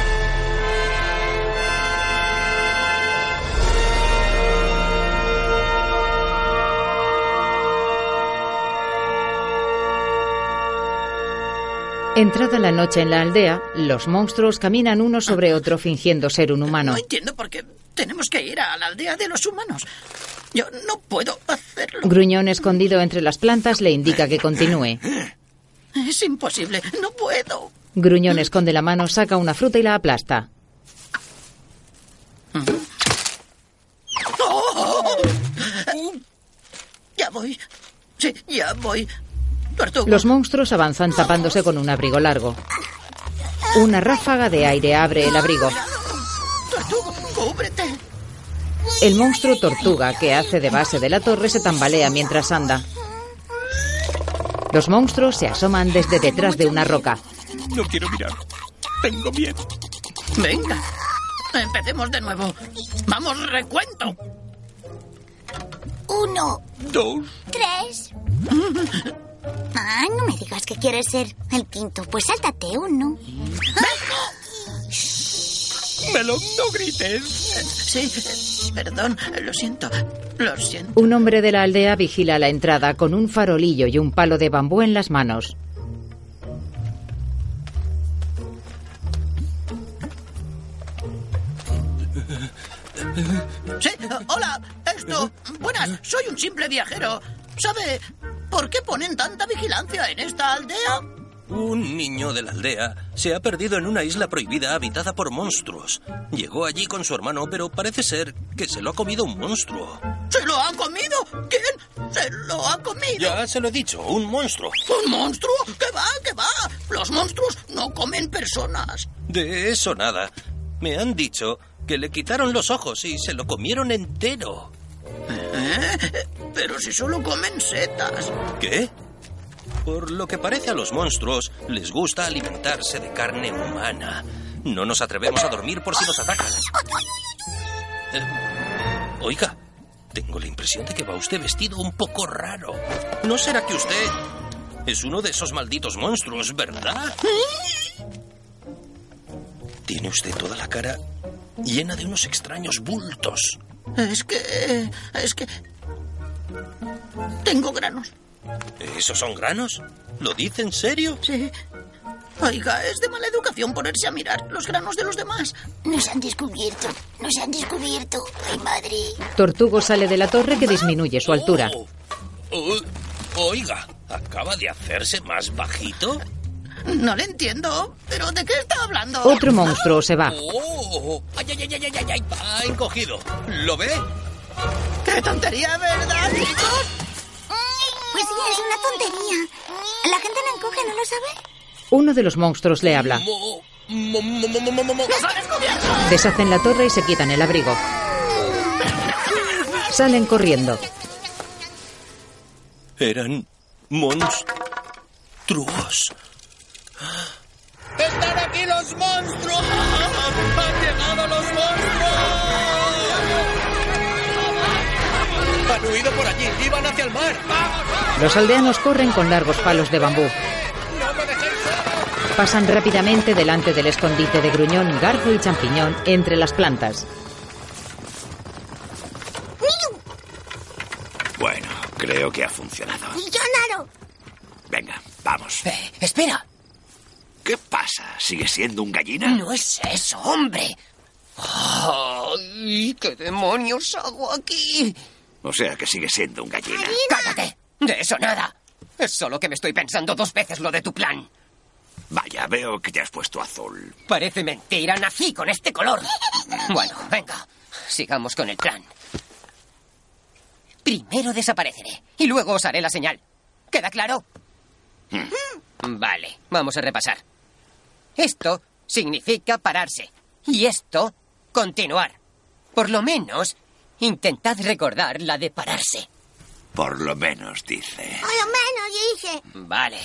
Speaker 1: Entrada la noche en la aldea, los monstruos caminan uno sobre otro fingiendo ser un humano.
Speaker 4: No entiendo por qué tenemos que ir a la aldea de los humanos. Yo no puedo hacerlo.
Speaker 1: Gruñón escondido entre las plantas le indica que continúe.
Speaker 4: Es imposible. No puedo.
Speaker 1: Gruñón esconde la mano, saca una fruta y la aplasta.
Speaker 4: ¡Oh! Ya voy. Sí, ya voy. Tortuga.
Speaker 1: Los monstruos avanzan tapándose con un abrigo largo. Una ráfaga de aire abre el abrigo.
Speaker 4: Tortuga, cúbrete.
Speaker 1: El monstruo tortuga que hace de base de la torre se tambalea mientras anda. Los monstruos se asoman desde detrás de una roca.
Speaker 9: No quiero mirar. Tengo miedo.
Speaker 4: Venga. Empecemos de nuevo. Vamos, recuento.
Speaker 11: Uno,
Speaker 9: Dos.
Speaker 11: tres. Ah, no me digas que quieres ser el quinto. Pues sáltate uno.
Speaker 9: Melón, no grites.
Speaker 4: Sí, perdón, lo siento. Lo siento.
Speaker 1: Un hombre de la aldea vigila la entrada con un farolillo y un palo de bambú en las manos.
Speaker 4: Sí, hola, esto. Buenas, soy un simple viajero. ¿Sabe por qué ponen tanta vigilancia en esta aldea?
Speaker 7: Un niño de la aldea se ha perdido en una isla prohibida habitada por monstruos. Llegó allí con su hermano, pero parece ser que se lo ha comido un monstruo.
Speaker 4: ¿Se lo ha comido? ¿Quién se lo ha comido?
Speaker 7: Ya se lo he dicho, un monstruo.
Speaker 4: ¿Un monstruo? ¿Qué va? ¿Qué va? Los monstruos no comen personas.
Speaker 7: De eso nada. Me han dicho que le quitaron los ojos y se lo comieron entero.
Speaker 4: ¿Eh? Pero si solo comen setas.
Speaker 7: ¿Qué? Por lo que parece a los monstruos, les gusta alimentarse de carne humana. No nos atrevemos a dormir por si nos atacan. Eh, oiga, tengo la impresión de que va usted vestido un poco raro. ¿No será que usted es uno de esos malditos monstruos, verdad? Tiene usted toda la cara llena de unos extraños bultos.
Speaker 4: Es que... es que... Tengo granos.
Speaker 7: ¿Esos son granos? ¿Lo dice en serio?
Speaker 4: Sí. Oiga, es de mala educación ponerse a mirar los granos de los demás.
Speaker 11: Nos han descubierto. Nos han descubierto. Ay, madre.
Speaker 1: Tortugo sale de la torre que disminuye su altura.
Speaker 7: Oh, Oiga, ¿acaba de hacerse más bajito?
Speaker 4: No le entiendo. ¿Pero de qué está hablando?
Speaker 1: Otro monstruo se va.
Speaker 7: ¡Oh! ¡Ay, ay, ay, ay, ay, ay! ¡Ha encogido! ¿Lo ve?
Speaker 4: ¡Qué tontería, verdad, chicos!
Speaker 11: Pues sí, es una tontería. La gente no encoge, ¿no lo sabe?
Speaker 1: Uno de los monstruos le habla. Deshacen la torre y se quitan el abrigo. Salen corriendo.
Speaker 7: Eran monstruos.
Speaker 4: ¡Están aquí los monstruos! ¡Han llegado los monstruos!
Speaker 7: Han huido por allí, iban hacia el mar.
Speaker 1: Los aldeanos corren con largos palos de bambú. Pasan rápidamente delante del escondite de gruñón, garfo y champiñón entre las plantas.
Speaker 5: Bueno, creo que ha funcionado.
Speaker 2: Naro.
Speaker 5: Venga, vamos.
Speaker 12: Eh, espera.
Speaker 5: ¿Qué pasa? ¿Sigue siendo un gallina?
Speaker 12: No es eso, hombre. ¡Ay! ¿Qué demonios hago aquí?
Speaker 5: O sea que sigue siendo un gallina.
Speaker 12: ¡Cállate! De eso nada. Es solo que me estoy pensando dos veces lo de tu plan.
Speaker 5: Vaya, veo que te has puesto azul.
Speaker 12: Parece mentira, nací con este color. Bueno, venga, sigamos con el plan. Primero desapareceré y luego os haré la señal. ¿Queda claro? Vale, vamos a repasar. Esto significa pararse y esto continuar. Por lo menos, intentad recordar la de pararse.
Speaker 5: Por lo menos, dice.
Speaker 2: Por lo menos dice.
Speaker 12: Vale.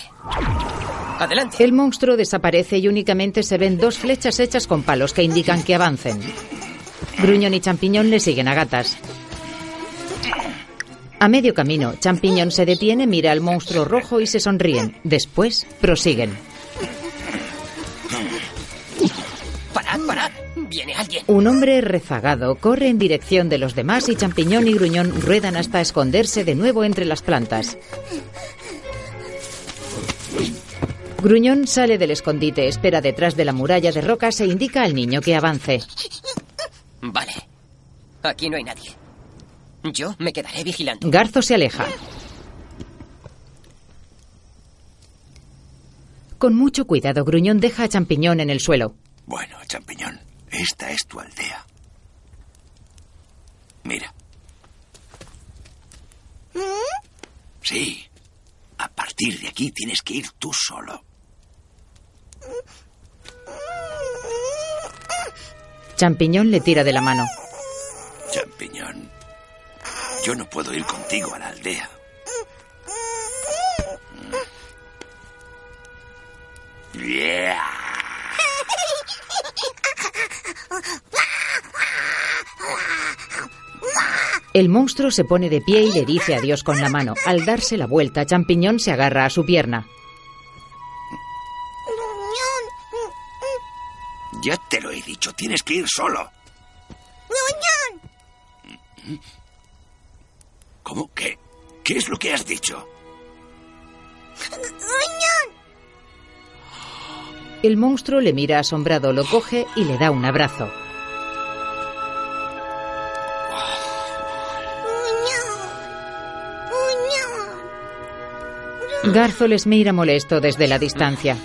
Speaker 12: Adelante.
Speaker 1: El monstruo desaparece y únicamente se ven dos flechas hechas con palos que indican que avancen. Gruñón y Champiñón le siguen a gatas. A medio camino, Champiñón se detiene, mira al monstruo rojo y se sonríen. Después, prosiguen.
Speaker 12: Parad, parad. Viene alguien.
Speaker 1: Un hombre rezagado corre en dirección de los demás y Champiñón y Gruñón ruedan hasta esconderse de nuevo entre las plantas. Gruñón sale del escondite, espera detrás de la muralla de rocas e indica al niño que avance.
Speaker 12: Vale. Aquí no hay nadie. Yo me quedaré vigilando.
Speaker 1: Garzo se aleja. Con mucho cuidado, Gruñón deja a Champiñón en el suelo.
Speaker 5: Bueno, champiñón, esta es tu aldea. Mira. Sí. A partir de aquí tienes que ir tú solo.
Speaker 1: Champiñón le tira de la mano.
Speaker 5: Champiñón. Yo no puedo ir contigo a la aldea. Yeah.
Speaker 1: El monstruo se pone de pie y le dice adiós con la mano. Al darse la vuelta, Champiñón se agarra a su pierna.
Speaker 5: Ya te lo he dicho, tienes que ir solo.
Speaker 2: ¡Gruñón!
Speaker 5: ¿Cómo? ¿Qué? ¿Qué es lo que has dicho?
Speaker 2: ¡Gruñón!
Speaker 1: El monstruo le mira asombrado, lo coge y le da un abrazo. Garzo les mira molesto desde la distancia.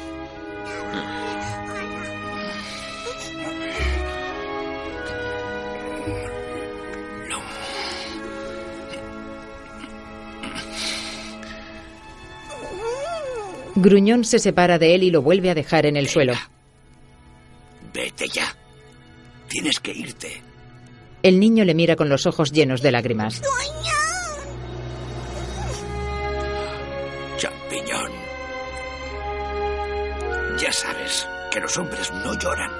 Speaker 1: Gruñón se separa de él y lo vuelve a dejar en el suelo.
Speaker 5: Vete ya. Tienes que irte.
Speaker 1: El niño le mira con los ojos llenos de lágrimas.
Speaker 5: Champiñón. Que los hombres no lloran.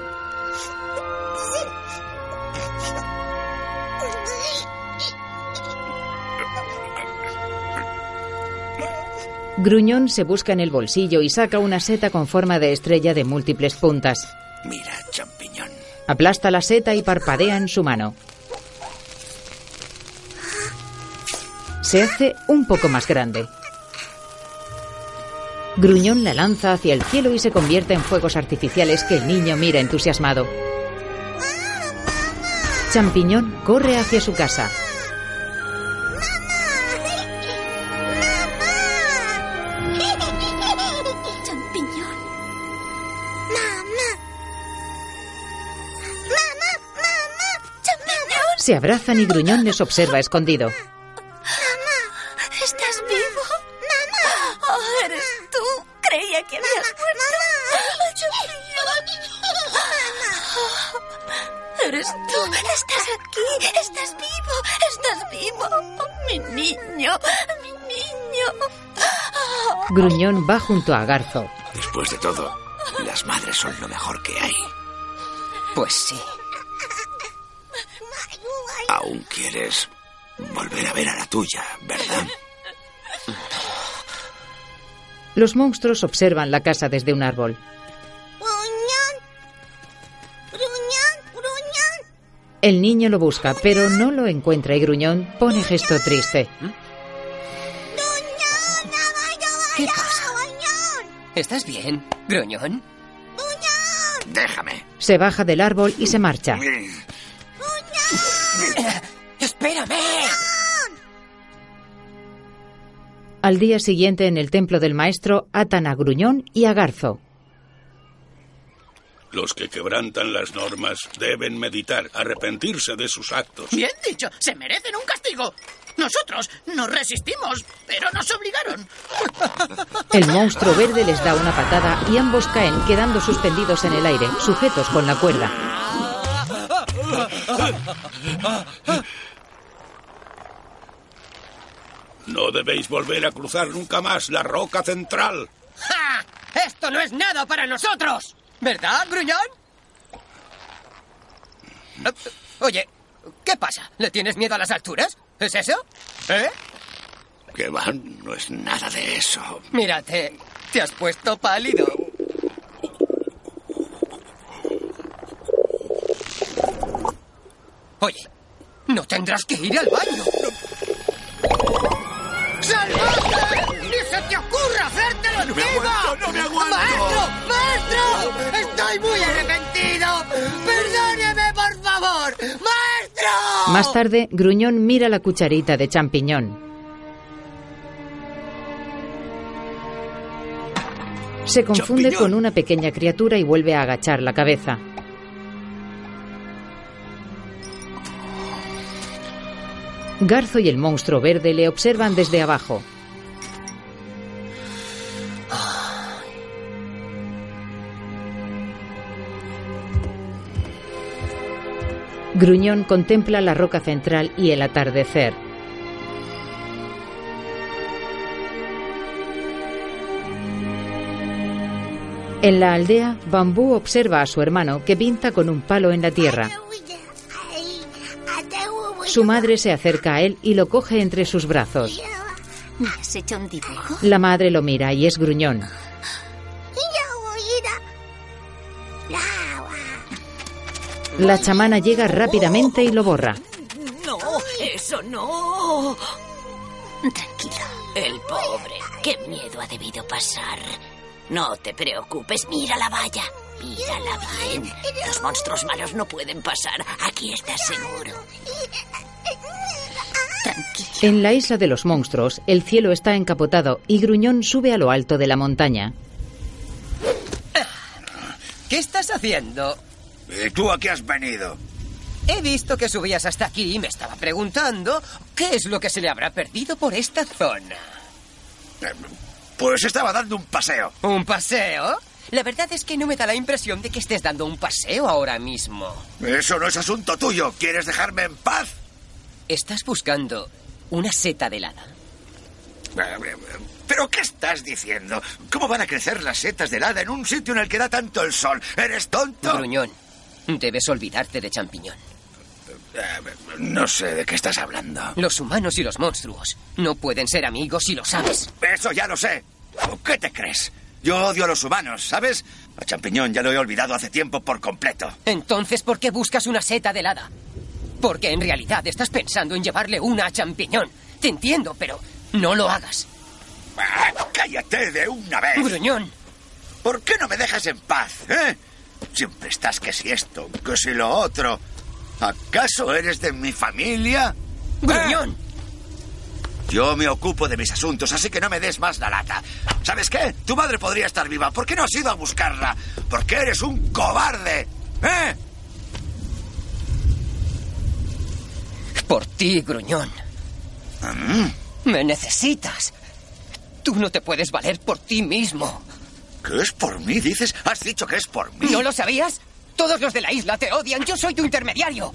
Speaker 1: Gruñón se busca en el bolsillo y saca una seta con forma de estrella de múltiples puntas.
Speaker 5: Mira, champiñón.
Speaker 1: Aplasta la seta y parpadea en su mano. Se hace un poco más grande. Gruñón la lanza hacia el cielo y se convierte en fuegos artificiales que el niño mira entusiasmado. Champiñón corre hacia su casa. Se abrazan y Gruñón les observa escondido.
Speaker 2: Estás aquí. Estás vivo. Estás vivo. Mi niño. Mi niño.
Speaker 1: Gruñón va junto a Garzo.
Speaker 5: Después de todo, las madres son lo mejor que hay.
Speaker 12: Pues sí.
Speaker 5: Aún quieres volver a ver a la tuya, ¿verdad?
Speaker 1: Los monstruos observan la casa desde un árbol. El niño lo busca, pero no lo encuentra y Gruñón pone gesto triste.
Speaker 12: ¿Qué pasa? ¿Estás bien, gruñón?
Speaker 5: Déjame.
Speaker 1: Se baja del árbol y se marcha.
Speaker 12: ¡Espérame!
Speaker 1: Al día siguiente, en el templo del maestro, atan a Gruñón y a Garzo.
Speaker 10: Los que quebrantan las normas deben meditar, arrepentirse de sus actos.
Speaker 4: Bien dicho, se merecen un castigo. Nosotros nos resistimos, pero nos obligaron.
Speaker 1: El monstruo verde les da una patada y ambos caen quedando suspendidos en el aire, sujetos con la cuerda.
Speaker 10: No debéis volver a cruzar nunca más la roca central.
Speaker 12: ¡Ja! ¡Esto no es nada para nosotros! ¿Verdad, gruñón? Oye, ¿qué pasa? ¿Le tienes miedo a las alturas? ¿Es eso? ¿Eh?
Speaker 5: Que va, no es nada de eso.
Speaker 12: Mírate, te has puesto pálido. Oye, no tendrás que ir al baño. ¡Salvaje! ¡Ni se te ocurra hacértelo encima!
Speaker 5: no me aguanto.
Speaker 12: ¡Maestro! ¡Maestro! ¡Estoy muy arrepentido! ¡Perdóneme, por favor! ¡Maestro!
Speaker 1: Más tarde, Gruñón mira la cucharita de champiñón. Se confunde
Speaker 5: Champiñón.
Speaker 1: con una pequeña criatura y vuelve a agachar la cabeza. Garzo y el monstruo verde le observan desde abajo. Gruñón contempla la roca central y el atardecer. En la aldea, Bambú observa a su hermano que pinta con un palo en la tierra. Su madre se acerca a él y lo coge entre sus brazos.
Speaker 11: ¿Me has hecho un dibujo?
Speaker 1: La madre lo mira y es gruñón. La chamana llega rápidamente y lo borra.
Speaker 6: No, eso no.
Speaker 11: Tranquilo.
Speaker 6: El pobre. Qué miedo ha debido pasar. No te preocupes, mira la valla. Mírala bien. Los monstruos malos no pueden pasar. Aquí estás seguro.
Speaker 1: En la isla de los monstruos, el cielo está encapotado y Gruñón sube a lo alto de la montaña.
Speaker 12: ¿Qué estás haciendo?
Speaker 5: ¿Y tú a qué has venido?
Speaker 12: He visto que subías hasta aquí y me estaba preguntando qué es lo que se le habrá perdido por esta zona.
Speaker 5: Pues estaba dando un paseo.
Speaker 12: ¿Un paseo? La verdad es que no me da la impresión de que estés dando un paseo ahora mismo.
Speaker 5: Eso no es asunto tuyo. ¿Quieres dejarme en paz?
Speaker 12: ¿Estás buscando una seta de helada?
Speaker 5: ¿Pero qué estás diciendo? ¿Cómo van a crecer las setas de helada en un sitio en el que da tanto el sol? ¿Eres tonto?
Speaker 12: Gruñón, debes olvidarte de champiñón.
Speaker 5: No sé de qué estás hablando.
Speaker 12: Los humanos y los monstruos no pueden ser amigos y lo sabes.
Speaker 5: Eso ya lo sé. ¿Qué te crees? Yo odio a los humanos, ¿sabes? A champiñón ya lo he olvidado hace tiempo por completo.
Speaker 12: Entonces, ¿por qué buscas una seta de helada? Porque en realidad estás pensando en llevarle una a champiñón. Te entiendo, pero no lo hagas.
Speaker 5: Ah, ¡Cállate de una vez!
Speaker 12: Gruñón.
Speaker 5: ¿Por qué no me dejas en paz, eh? Siempre estás que si esto, que si lo otro. ¿Acaso eres de mi familia?
Speaker 12: ¡Gruñón!
Speaker 5: Yo me ocupo de mis asuntos, así que no me des más la lata. ¿Sabes qué? Tu madre podría estar viva. ¿Por qué no has ido a buscarla? Porque eres un cobarde. ¿Eh?
Speaker 12: Por ti, gruñón. Me necesitas. Tú no te puedes valer por ti mismo.
Speaker 5: ¿Qué es por mí, dices? ¿Has dicho que es por mí?
Speaker 12: ¿No lo sabías? Todos los de la isla te odian. Yo soy tu intermediario.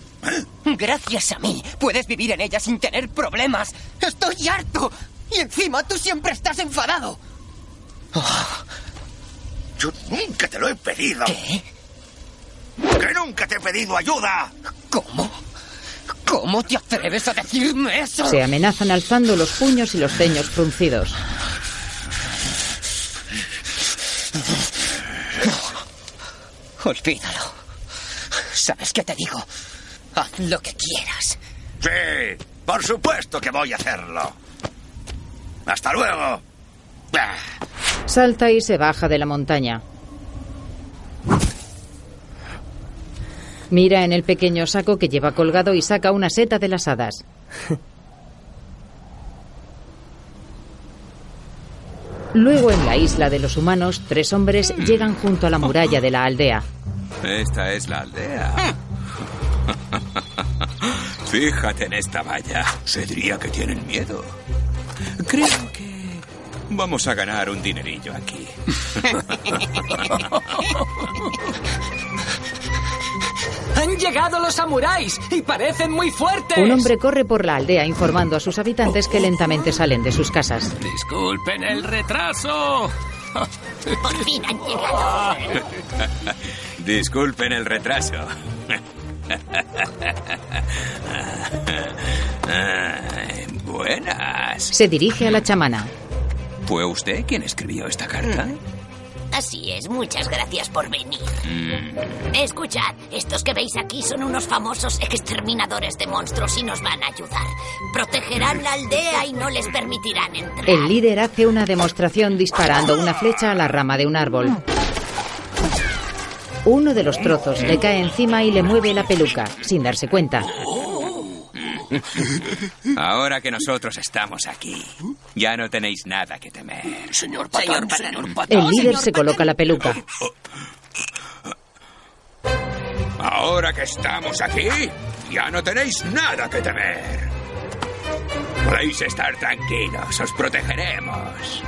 Speaker 12: Gracias a mí puedes vivir en ella sin tener problemas. Estoy harto. Y encima tú siempre estás enfadado.
Speaker 5: Yo nunca te lo he pedido.
Speaker 12: ¿Qué?
Speaker 5: ¡Que nunca te he pedido ayuda!
Speaker 12: ¿Cómo? ¿Cómo te atreves a decirme eso?
Speaker 1: Se amenazan alzando los puños y los ceños fruncidos.
Speaker 12: Olvídalo. ¿Sabes qué te digo? Haz lo que quieras.
Speaker 5: Sí, por supuesto que voy a hacerlo. Hasta luego.
Speaker 1: Salta y se baja de la montaña. Mira en el pequeño saco que lleva colgado y saca una seta de las hadas. Luego en la isla de los humanos, tres hombres llegan junto a la muralla de la aldea.
Speaker 9: Esta es la aldea. Fíjate en esta valla. Se diría que tienen miedo. Creo que vamos a ganar un dinerillo aquí.
Speaker 13: ¡Han llegado los samuráis! ¡Y parecen muy fuertes!
Speaker 1: Un hombre corre por la aldea informando a sus habitantes que lentamente salen de sus casas.
Speaker 8: Disculpen el retraso.
Speaker 6: Por fin han llegado.
Speaker 9: Disculpen el retraso. Buenas.
Speaker 1: Se dirige a la chamana.
Speaker 9: ¿Fue usted quien escribió esta carta?
Speaker 6: Así es, muchas gracias por venir.
Speaker 9: Mm.
Speaker 6: Escuchad, estos que veis aquí son unos famosos exterminadores de monstruos y nos van a ayudar. Protegerán la aldea y no les permitirán entrar.
Speaker 1: El líder hace una demostración disparando una flecha a la rama de un árbol. Uno de los trozos le cae encima y le mueve la peluca, sin darse cuenta.
Speaker 9: Ahora que nosotros estamos aquí, ya no tenéis nada que temer.
Speaker 8: Señor
Speaker 6: Señor
Speaker 8: Patán,
Speaker 6: Patán.
Speaker 8: señor Patán.
Speaker 1: El líder se coloca la peluca.
Speaker 9: Ahora que estamos aquí, ya no tenéis nada que temer. Podéis estar tranquilos, os protegeremos.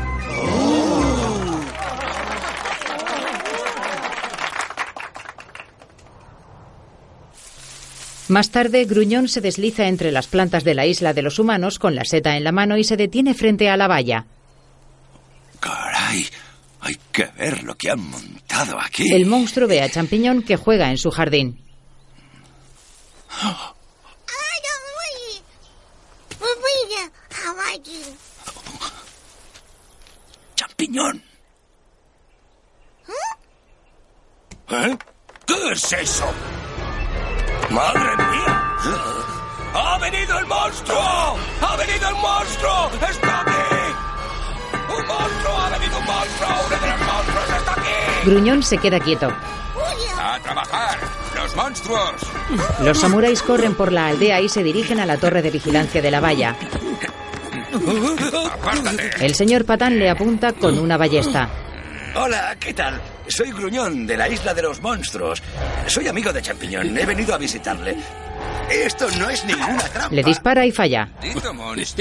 Speaker 1: Más tarde, Gruñón se desliza entre las plantas de la isla de los humanos con la seta en la mano y se detiene frente a la valla.
Speaker 5: Caray, hay que ver lo que han montado aquí.
Speaker 1: El monstruo ve a Champiñón que juega en su jardín.
Speaker 5: Champiñón. ¿Eh? ¿Qué es eso? ¡Madre mía! ¡Ha venido el monstruo! ¡Ha venido el monstruo! ¡Está aquí! ¡Un monstruo! ¡Ha venido un monstruo! ¡Uno de los monstruos está aquí!
Speaker 1: Gruñón se queda quieto.
Speaker 9: ¡A trabajar! ¡Los monstruos!
Speaker 1: Los samuráis corren por la aldea y se dirigen a la torre de vigilancia de la valla.
Speaker 9: ¡Apártate!
Speaker 1: El señor Patán le apunta con una ballesta.
Speaker 5: Hola, ¿qué tal? Soy Gruñón, de la isla de los monstruos. Soy amigo de Champiñón. He venido a visitarle. Esto no es ninguna trampa.
Speaker 1: Le dispara y falla.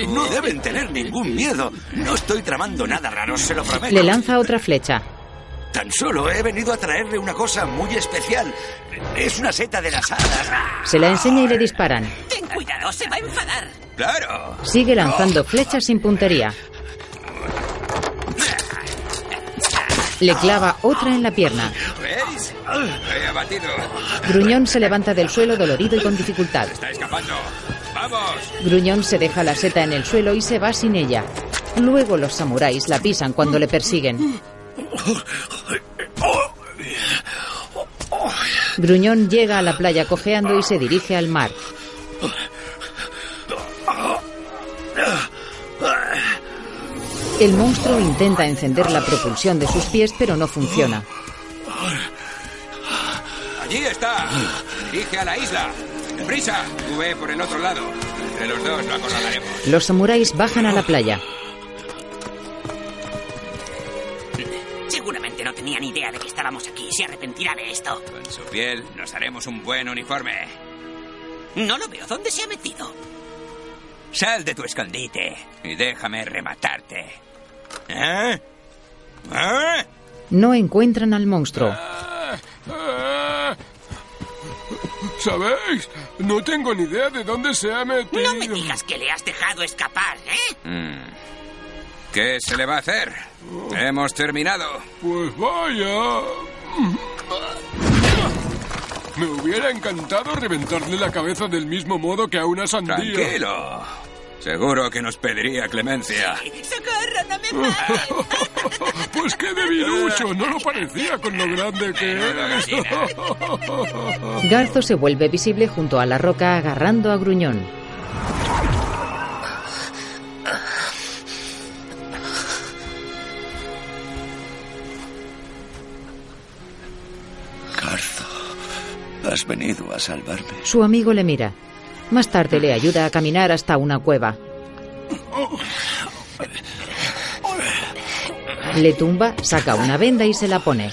Speaker 5: No deben tener ningún miedo. No estoy tramando nada raro, se lo prometo.
Speaker 1: Le lanza otra flecha.
Speaker 5: Tan solo he venido a traerle una cosa muy especial. Es una seta de las hadas.
Speaker 1: Se la enseña y le disparan.
Speaker 6: Ten cuidado, se va a enfadar.
Speaker 9: ¡Claro!
Speaker 1: Sigue lanzando flechas sin puntería. Le clava otra en la pierna.
Speaker 9: ¿Veis? Abatido.
Speaker 1: Gruñón se levanta del suelo dolorido y con dificultad.
Speaker 9: Está escapando. ¡Vamos!
Speaker 1: Gruñón se deja la seta en el suelo y se va sin ella. Luego los samuráis la pisan cuando le persiguen. Gruñón llega a la playa cojeando y se dirige al mar. El monstruo intenta encender la propulsión de sus pies, pero no funciona.
Speaker 9: Allí está. Dirige a la isla. ¡Prisa! Ve por el otro lado. Entre los dos lo acorralaremos.
Speaker 1: Los samuráis bajan a la playa.
Speaker 6: Seguramente no tenía ni idea de que estábamos aquí. Se arrepentirá de esto.
Speaker 9: Con su piel nos haremos un buen uniforme.
Speaker 6: No lo veo. ¿Dónde se ha metido?
Speaker 9: Sal de tu escondite y déjame rematarte. ¿Eh? ¿Eh?
Speaker 1: No encuentran al monstruo.
Speaker 8: Ah, ¿Sabéis? No tengo ni idea de dónde se ha metido.
Speaker 6: No me digas que le has dejado escapar, ¿eh?
Speaker 9: Mm. ¿Qué se le va a hacer? Hemos terminado.
Speaker 8: Pues vaya. Me hubiera encantado reventarle la cabeza del mismo modo que a una sandía.
Speaker 9: Tranquilo. Seguro que nos pediría clemencia.
Speaker 6: ¡Socorro, no me mates!
Speaker 8: Pues qué debilucho, no lo parecía con lo grande que es.
Speaker 1: Garzo se vuelve visible junto a la roca agarrando a Gruñón.
Speaker 5: Garzo, has venido a salvarme.
Speaker 1: Su amigo le mira. Más tarde le ayuda a caminar hasta una cueva. Le tumba, saca una venda y se la pone.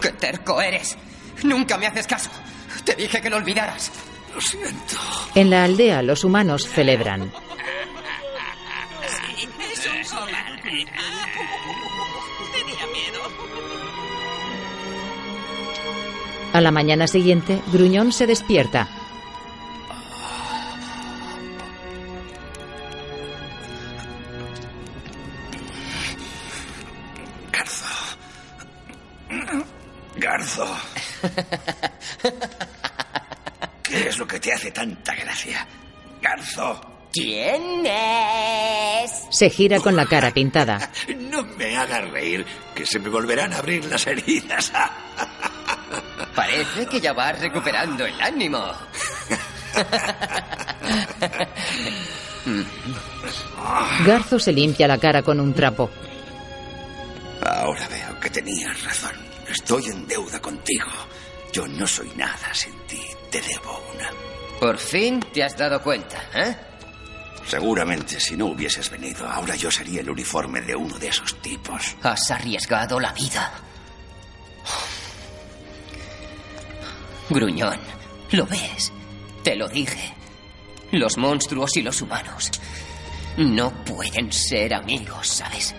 Speaker 12: ¡Qué terco eres! Nunca me haces caso. Te dije que lo olvidaras.
Speaker 5: Lo siento.
Speaker 1: En la aldea los humanos celebran.
Speaker 6: Es un
Speaker 1: A la mañana siguiente, Gruñón se despierta.
Speaker 5: Garzo. Garzo. ¿Qué es lo que te hace tanta gracia? Garzo.
Speaker 12: ¿Quién es?
Speaker 1: Se gira con la cara pintada.
Speaker 5: No me hagas reír, que se me volverán a abrir las heridas.
Speaker 12: Parece que ya vas recuperando el ánimo.
Speaker 1: Garzo se limpia la cara con un trapo.
Speaker 5: Ahora veo que tenías razón. Estoy en deuda contigo. Yo no soy nada sin ti. Te debo una.
Speaker 12: Por fin te has dado cuenta, ¿eh?
Speaker 5: Seguramente si no hubieses venido, ahora yo sería el uniforme de uno de esos tipos.
Speaker 12: Has arriesgado la vida. Gruñón, ¿lo ves? Te lo dije. Los monstruos y los humanos no pueden ser amigos, ¿sabes?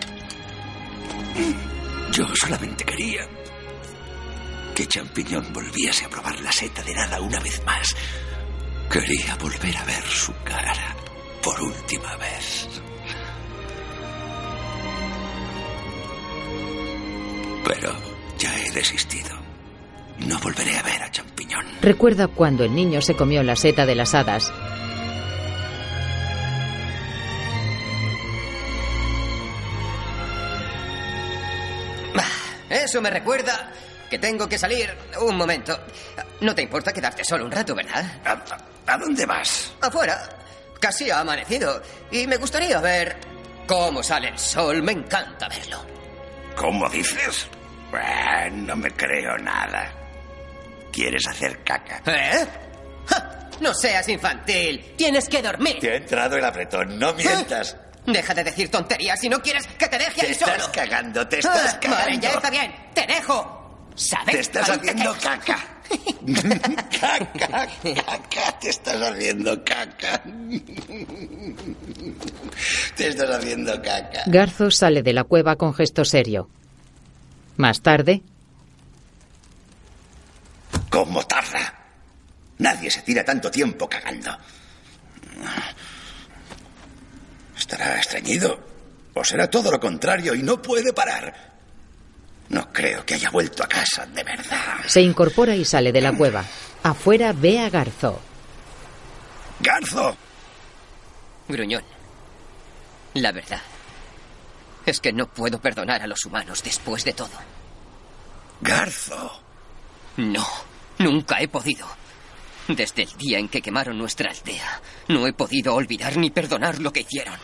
Speaker 5: Yo solamente quería que Champiñón volviese a probar la seta de nada una vez más. Quería volver a ver su cara por última vez. Pero ya he desistido. No volveré a ver a Champiñón.
Speaker 1: Recuerda cuando el niño se comió la seta de las hadas.
Speaker 12: Eso me recuerda que tengo que salir un momento. No te importa quedarte solo un rato, ¿verdad?
Speaker 5: ¿A, a dónde vas?
Speaker 12: Afuera. Casi ha amanecido. Y me gustaría ver cómo sale el sol. Me encanta verlo.
Speaker 5: ¿Cómo dices? Eh, no me creo nada. ¿Quieres hacer caca?
Speaker 12: ¿Eh? ¡Ja! No seas infantil. Tienes que dormir.
Speaker 5: Te ha entrado el apretón. No mientas.
Speaker 12: Deja de decir tonterías si no quieres que te deje
Speaker 5: Te
Speaker 12: ahí
Speaker 5: estás
Speaker 12: solo.
Speaker 5: cagando, te estás
Speaker 12: Ah,
Speaker 5: cagando.
Speaker 12: Vale, ya está bien. Te dejo. ¿Sabes?
Speaker 5: Te estás haciendo
Speaker 12: que-
Speaker 5: caca. caca, caca, te estás haciendo caca. Te estás haciendo caca.
Speaker 1: Garzo sale de la cueva con gesto serio. Más tarde,
Speaker 5: ¿Cómo tarda? Nadie se tira tanto tiempo cagando. ¿Estará estreñido? ¿O será todo lo contrario y no puede parar? No creo que haya vuelto a casa de verdad.
Speaker 1: se incorpora y sale de la cueva. Afuera ve a Garzo.
Speaker 5: ¡Garzo!
Speaker 12: Gruñón. La verdad es que no puedo perdonar a los humanos después de todo.
Speaker 5: Garzo.
Speaker 12: No, nunca he podido. Desde el día en que quemaron nuestra aldea, no he podido olvidar ni perdonar lo que hicieron.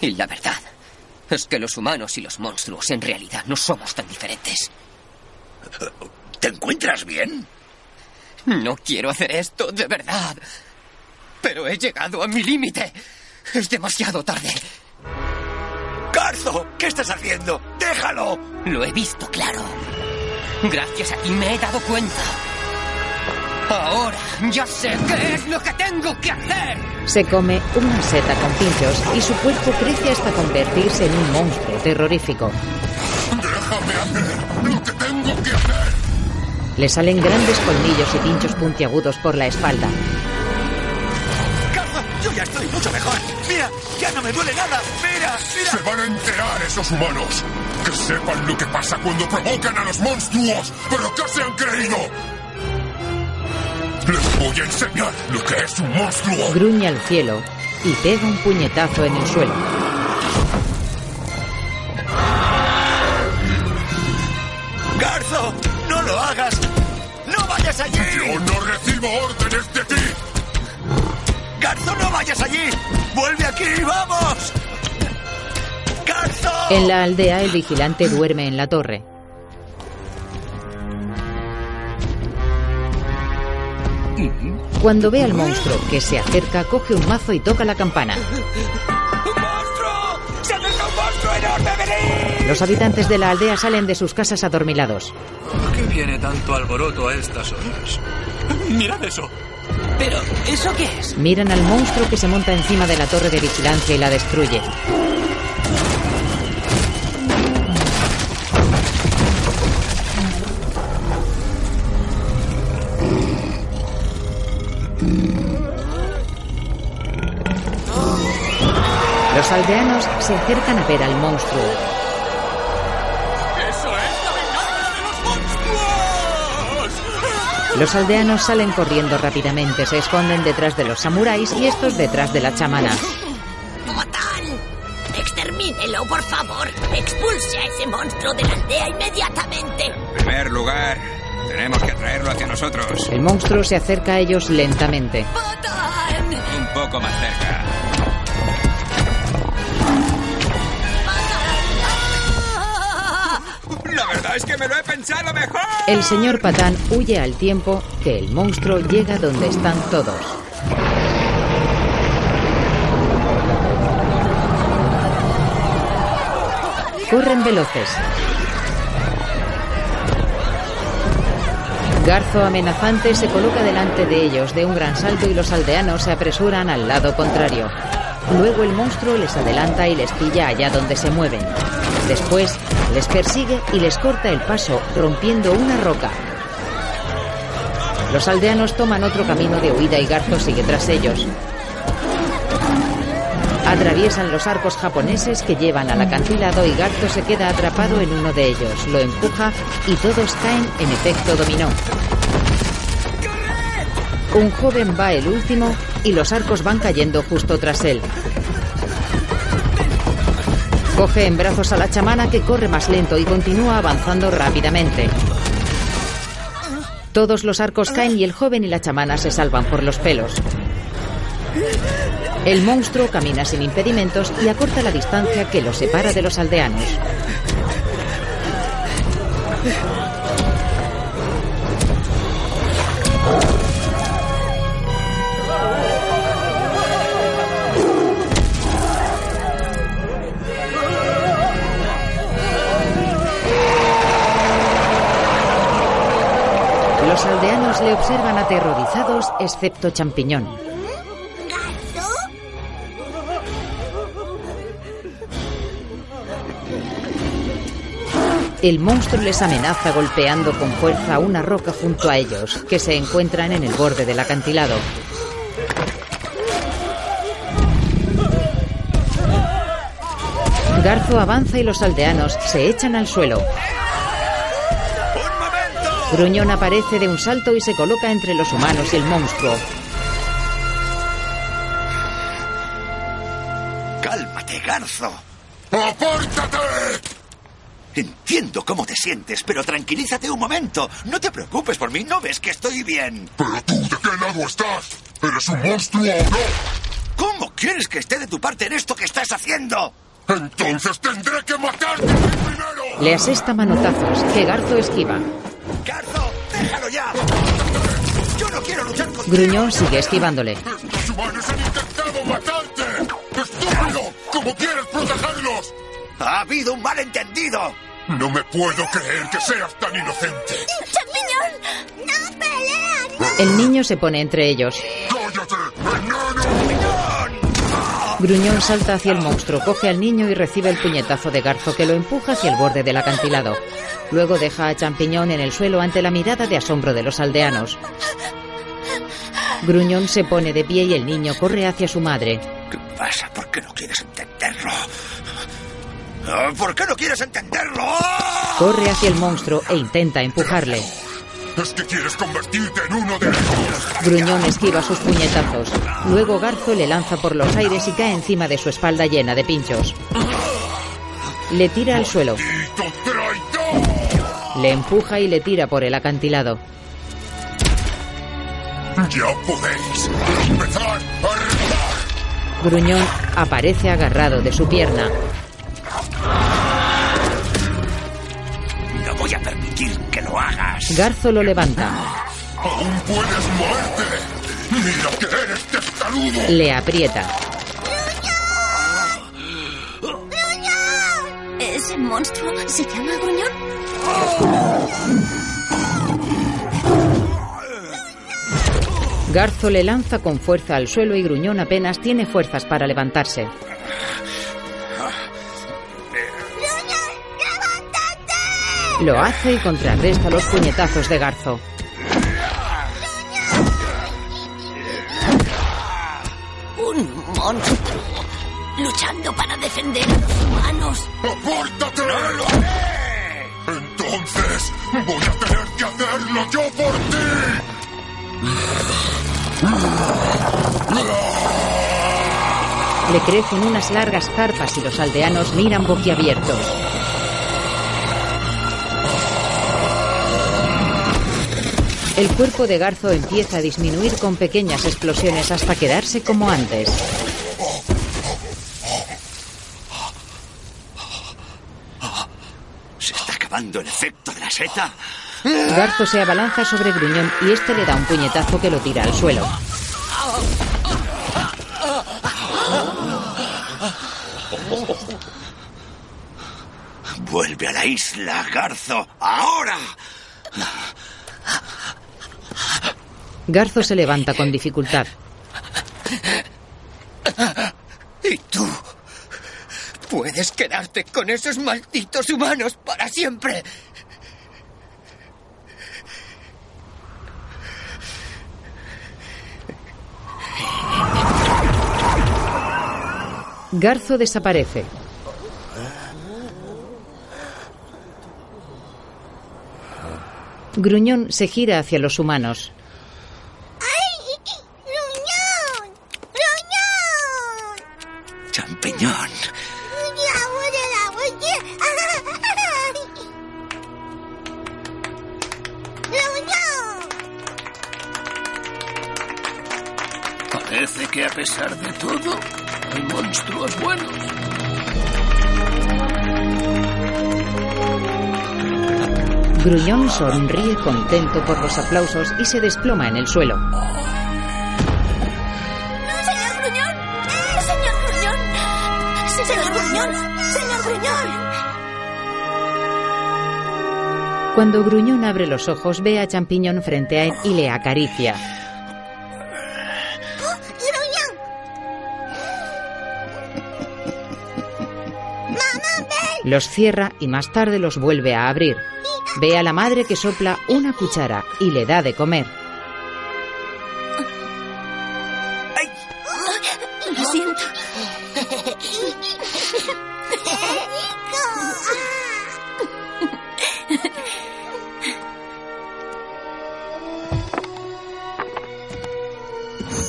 Speaker 12: Y la verdad es que los humanos y los monstruos en realidad no somos tan diferentes.
Speaker 5: ¿Te encuentras bien?
Speaker 12: No quiero hacer esto, de verdad. Pero he llegado a mi límite. Es demasiado tarde.
Speaker 5: ¡Garzo! ¿Qué estás haciendo? ¡Déjalo!
Speaker 12: Lo he visto claro. Gracias a ti me he dado cuenta. Ahora ya sé qué es lo que tengo que hacer.
Speaker 1: Se come una seta con pinchos y su cuerpo crece hasta convertirse en un monstruo terrorífico.
Speaker 14: Déjame hacer lo que tengo que hacer.
Speaker 1: Le salen grandes colmillos y pinchos puntiagudos por la espalda.
Speaker 5: Yo ya estoy mucho mejor. Mira, ya no me duele nada. Mira, mira.
Speaker 14: Se van a enterar esos humanos. Que sepan lo que pasa cuando provocan a los monstruos. ¿Pero qué se han creído? Les voy a enseñar lo que es un monstruo.
Speaker 1: Gruñe al cielo y pega un puñetazo en el suelo.
Speaker 5: Garzo, no lo hagas. No vayas allí.
Speaker 14: Yo no recibo órdenes de ti.
Speaker 5: Garzo, no vayas allí. Vuelve aquí, vamos.
Speaker 1: En la aldea el vigilante duerme en la torre. Cuando ve al monstruo que se acerca, coge un mazo y toca la campana.
Speaker 5: ¡Se acerca un monstruo enorme, venid!
Speaker 1: Los habitantes de la aldea salen de sus casas adormilados.
Speaker 15: ¿Por qué viene tanto alboroto a estas horas? Mirad eso.
Speaker 12: Pero, ¿eso qué es?
Speaker 1: Miran al monstruo que se monta encima de la torre de vigilancia y la destruye. Aldeanos se acercan a ver al monstruo.
Speaker 15: ¡Eso es la venganza de los monstruos!
Speaker 1: Los aldeanos salen corriendo rápidamente, se esconden detrás de los samuráis y estos detrás de la chamana.
Speaker 6: ¡Botán! ¡Extermínelo, por favor! ¡Expulse a ese monstruo de la aldea inmediatamente!
Speaker 9: En primer lugar, tenemos que atraerlo hacia nosotros.
Speaker 1: El monstruo se acerca a ellos lentamente.
Speaker 9: Un poco más cerca. Es que me lo he pensado mejor.
Speaker 1: El señor Patán huye al tiempo que el monstruo llega donde están todos. Corren veloces. Garzo amenazante se coloca delante de ellos de un gran salto y los aldeanos se apresuran al lado contrario. Luego el monstruo les adelanta y les pilla allá donde se mueven. Después les persigue y les corta el paso rompiendo una roca. Los aldeanos toman otro camino de huida y Garzo sigue tras ellos. Atraviesan los arcos japoneses que llevan al acantilado y Garzo se queda atrapado en uno de ellos. Lo empuja y todos caen en efecto dominó. Un joven va el último y los arcos van cayendo justo tras él. Coge en brazos a la chamana que corre más lento y continúa avanzando rápidamente. Todos los arcos caen y el joven y la chamana se salvan por los pelos. El monstruo camina sin impedimentos y acorta la distancia que los separa de los aldeanos. Le observan aterrorizados, excepto Champiñón. El monstruo les amenaza golpeando con fuerza una roca junto a ellos, que se encuentran en el borde del acantilado. Garzo avanza y los aldeanos se echan al suelo. Gruñón aparece de un salto y se coloca entre los humanos y el monstruo.
Speaker 5: Cálmate, Garzo.
Speaker 14: ¡Apártate!
Speaker 5: Entiendo cómo te sientes, pero tranquilízate un momento. No te preocupes por mí, ¿no ves que estoy bien?
Speaker 14: ¿Pero tú de qué lado estás? ¿Eres un monstruo o no?
Speaker 5: ¿Cómo quieres que esté de tu parte en esto que estás haciendo?
Speaker 14: Entonces tendré que matarte primero.
Speaker 1: Le asesta manotazos, que Garzo esquiva.
Speaker 5: ¡Garzo, déjalo ya! ¡Yo no quiero luchar contigo!
Speaker 1: Gruñón sigue esquivándole.
Speaker 14: ¡Estos humanos han intentado matarte! ¡Estúpido! ¿Cómo quieres protegerlos?
Speaker 5: Ha habido un malentendido.
Speaker 14: No me puedo creer que seas tan inocente.
Speaker 2: ¡Champiñón! ¡No pelean!
Speaker 1: El niño se pone entre ellos. Gruñón salta hacia el monstruo, coge al niño y recibe el puñetazo de Garzo que lo empuja hacia el borde del acantilado. Luego deja a Champiñón en el suelo ante la mirada de asombro de los aldeanos. Gruñón se pone de pie y el niño corre hacia su madre.
Speaker 5: ¿Qué pasa? ¿Por qué no quieres entenderlo? ¿Por qué no quieres entenderlo?
Speaker 1: Corre hacia el monstruo e intenta empujarle.
Speaker 14: Es que quieres convertirte en uno de ellos.
Speaker 1: Gruñón esquiva sus puñetazos. Luego Garzo le lanza por los aires y cae encima de su espalda llena de pinchos. Le tira al suelo. Le empuja y le tira por el acantilado.
Speaker 14: Ya podéis empezar a.
Speaker 1: Gruñón aparece agarrado de su pierna.
Speaker 5: Lo hagas.
Speaker 1: Garzo lo levanta.
Speaker 14: Aún puedes moverte. Mira que eres testarudo.
Speaker 1: Le aprieta.
Speaker 11: ¿Ese monstruo se llama Gruñón?
Speaker 1: Garzo le lanza con fuerza al suelo y Gruñón apenas tiene fuerzas para levantarse. Lo hace y contrarresta los puñetazos de Garzo.
Speaker 6: Un monstruo luchando para defender a los humanos.
Speaker 14: ¡Apártate! ¡No lo haré! Entonces voy a tener que hacerlo yo por ti.
Speaker 1: Le crecen unas largas zarpas y los aldeanos miran boquiabiertos. El cuerpo de Garzo empieza a disminuir con pequeñas explosiones hasta quedarse como antes.
Speaker 5: ¿Se está acabando el efecto de la seta?
Speaker 1: Garzo se abalanza sobre Gruñón y este le da un puñetazo que lo tira al suelo.
Speaker 5: Vuelve a la isla, Garzo. ¡Ahora!
Speaker 1: Garzo se levanta con dificultad.
Speaker 12: ¿Y tú? Puedes quedarte con esos malditos humanos para siempre.
Speaker 1: Garzo desaparece. Gruñón se gira hacia los humanos. Sonríe contento por los aplausos y se desploma en el suelo.
Speaker 2: ¡Señor Gruñón! ¡Eh, señor Gruñón! ¡Señor Gruñón! ¡Señor Gruñón!
Speaker 1: Cuando Gruñón abre los ojos, ve a Champiñón frente a él y le acaricia.
Speaker 2: ¡Gruñón! ¡Mamá, ven!
Speaker 1: Los cierra y más tarde los vuelve a abrir. Ve a la madre que sopla una cuchara y le da de comer.
Speaker 11: Lo siento.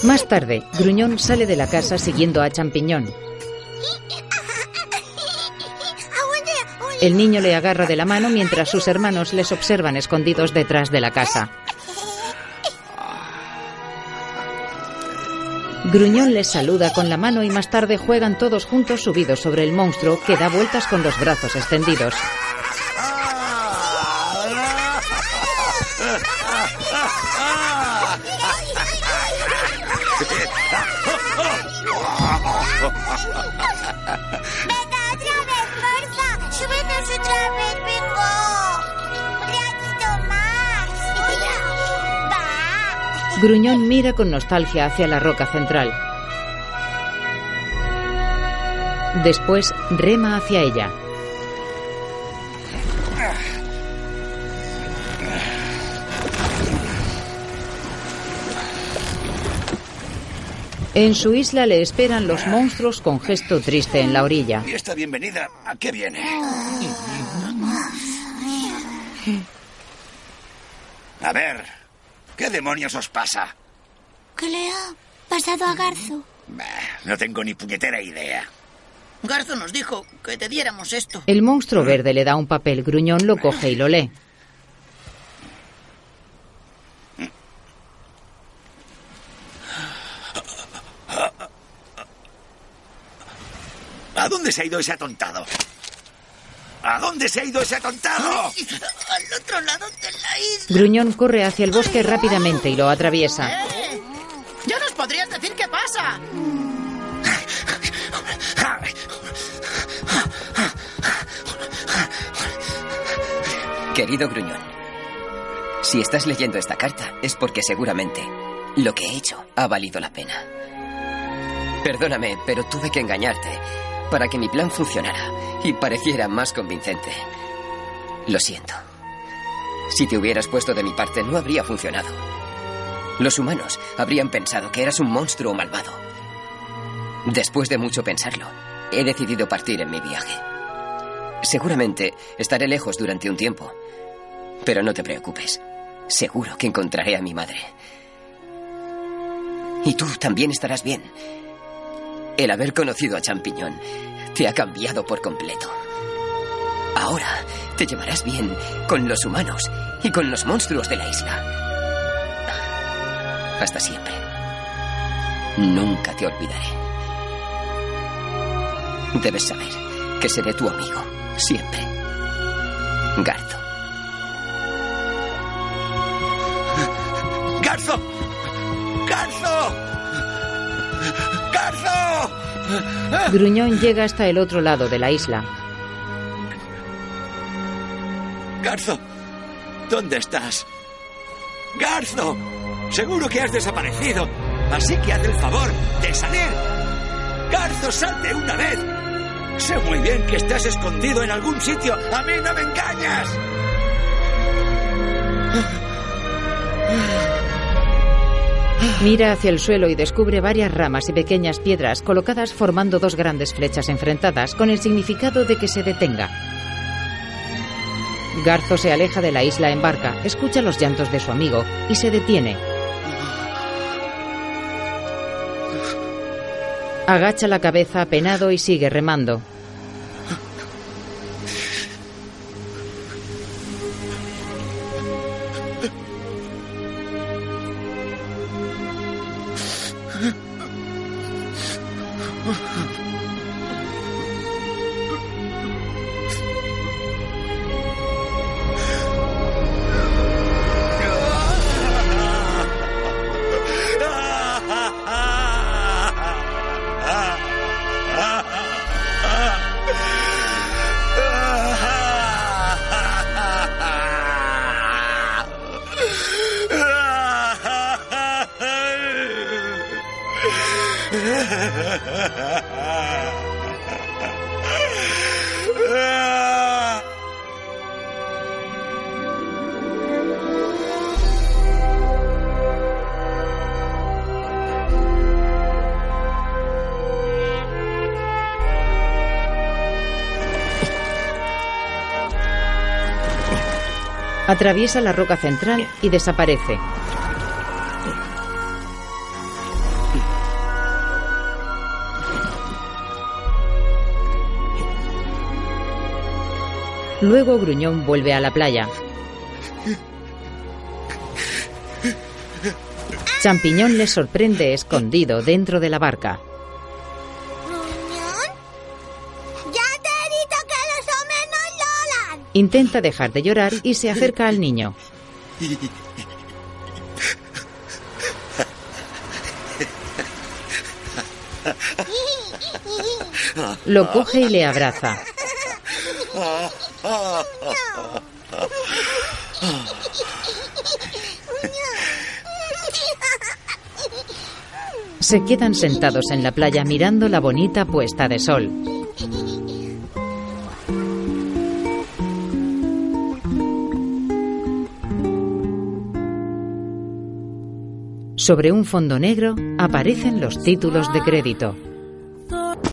Speaker 1: Más tarde, Gruñón sale de la casa siguiendo a Champiñón. El niño le agarra de la mano mientras sus hermanos les observan escondidos detrás de la casa. Gruñón les saluda con la mano y más tarde juegan todos juntos subidos sobre el monstruo que da vueltas con los brazos extendidos. Gruñón mira con nostalgia hacia la roca central. Después rema hacia ella. En su isla le esperan los monstruos con gesto triste en la orilla.
Speaker 5: ¿Y esta bienvenida a qué viene? A ver, ¿qué demonios os pasa?
Speaker 11: ¿Qué le ha pasado a Garzo?
Speaker 5: Bah, no tengo ni puñetera idea.
Speaker 4: Garzo nos dijo que te diéramos esto.
Speaker 1: El monstruo verde le da un papel, Gruñón lo coge y lo lee.
Speaker 5: ¿A dónde se ha ido ese atontado? ¿A dónde se ha ido ese atontado?
Speaker 4: Al otro lado de la isla.
Speaker 1: Gruñón corre hacia el bosque rápidamente y lo atraviesa.
Speaker 4: ¡Eh! ¿Ya nos podrías decir qué pasa?
Speaker 12: Querido Gruñón, si estás leyendo esta carta es porque seguramente lo que he hecho ha valido la pena. Perdóname, pero tuve que engañarte para que mi plan funcionara y pareciera más convincente. Lo siento. Si te hubieras puesto de mi parte no habría funcionado. Los humanos habrían pensado que eras un monstruo malvado. Después de mucho pensarlo, he decidido partir en mi viaje. Seguramente estaré lejos durante un tiempo, pero no te preocupes. Seguro que encontraré a mi madre. Y tú también estarás bien. El haber conocido a Champiñón te ha cambiado por completo. Ahora te llevarás bien con los humanos y con los monstruos de la isla. Hasta siempre. Nunca te olvidaré. Debes saber que seré tu amigo, siempre. Garzo.
Speaker 5: ¡Garzo! ¡Garzo! ¡Garzo!
Speaker 1: Gruñón llega hasta el otro lado de la isla.
Speaker 5: Garzo, ¿dónde estás? Garzo, seguro que has desaparecido, así que haz el favor de salir. Garzo, sal de una vez. Sé muy bien que estás escondido en algún sitio. A mí no me engañas.
Speaker 1: Mira hacia el suelo y descubre varias ramas y pequeñas piedras colocadas formando dos grandes flechas enfrentadas con el significado de que se detenga. Garzo se aleja de la isla en barca, escucha los llantos de su amigo y se detiene. Agacha la cabeza apenado y sigue remando. Atraviesa la roca central y desaparece. Luego Gruñón vuelve a la playa. Champiñón le sorprende escondido dentro de la barca. Intenta dejar de llorar y se acerca al niño. Lo coge y le abraza. Se quedan sentados en la playa mirando la bonita puesta de sol. Sobre un fondo negro aparecen los títulos de crédito.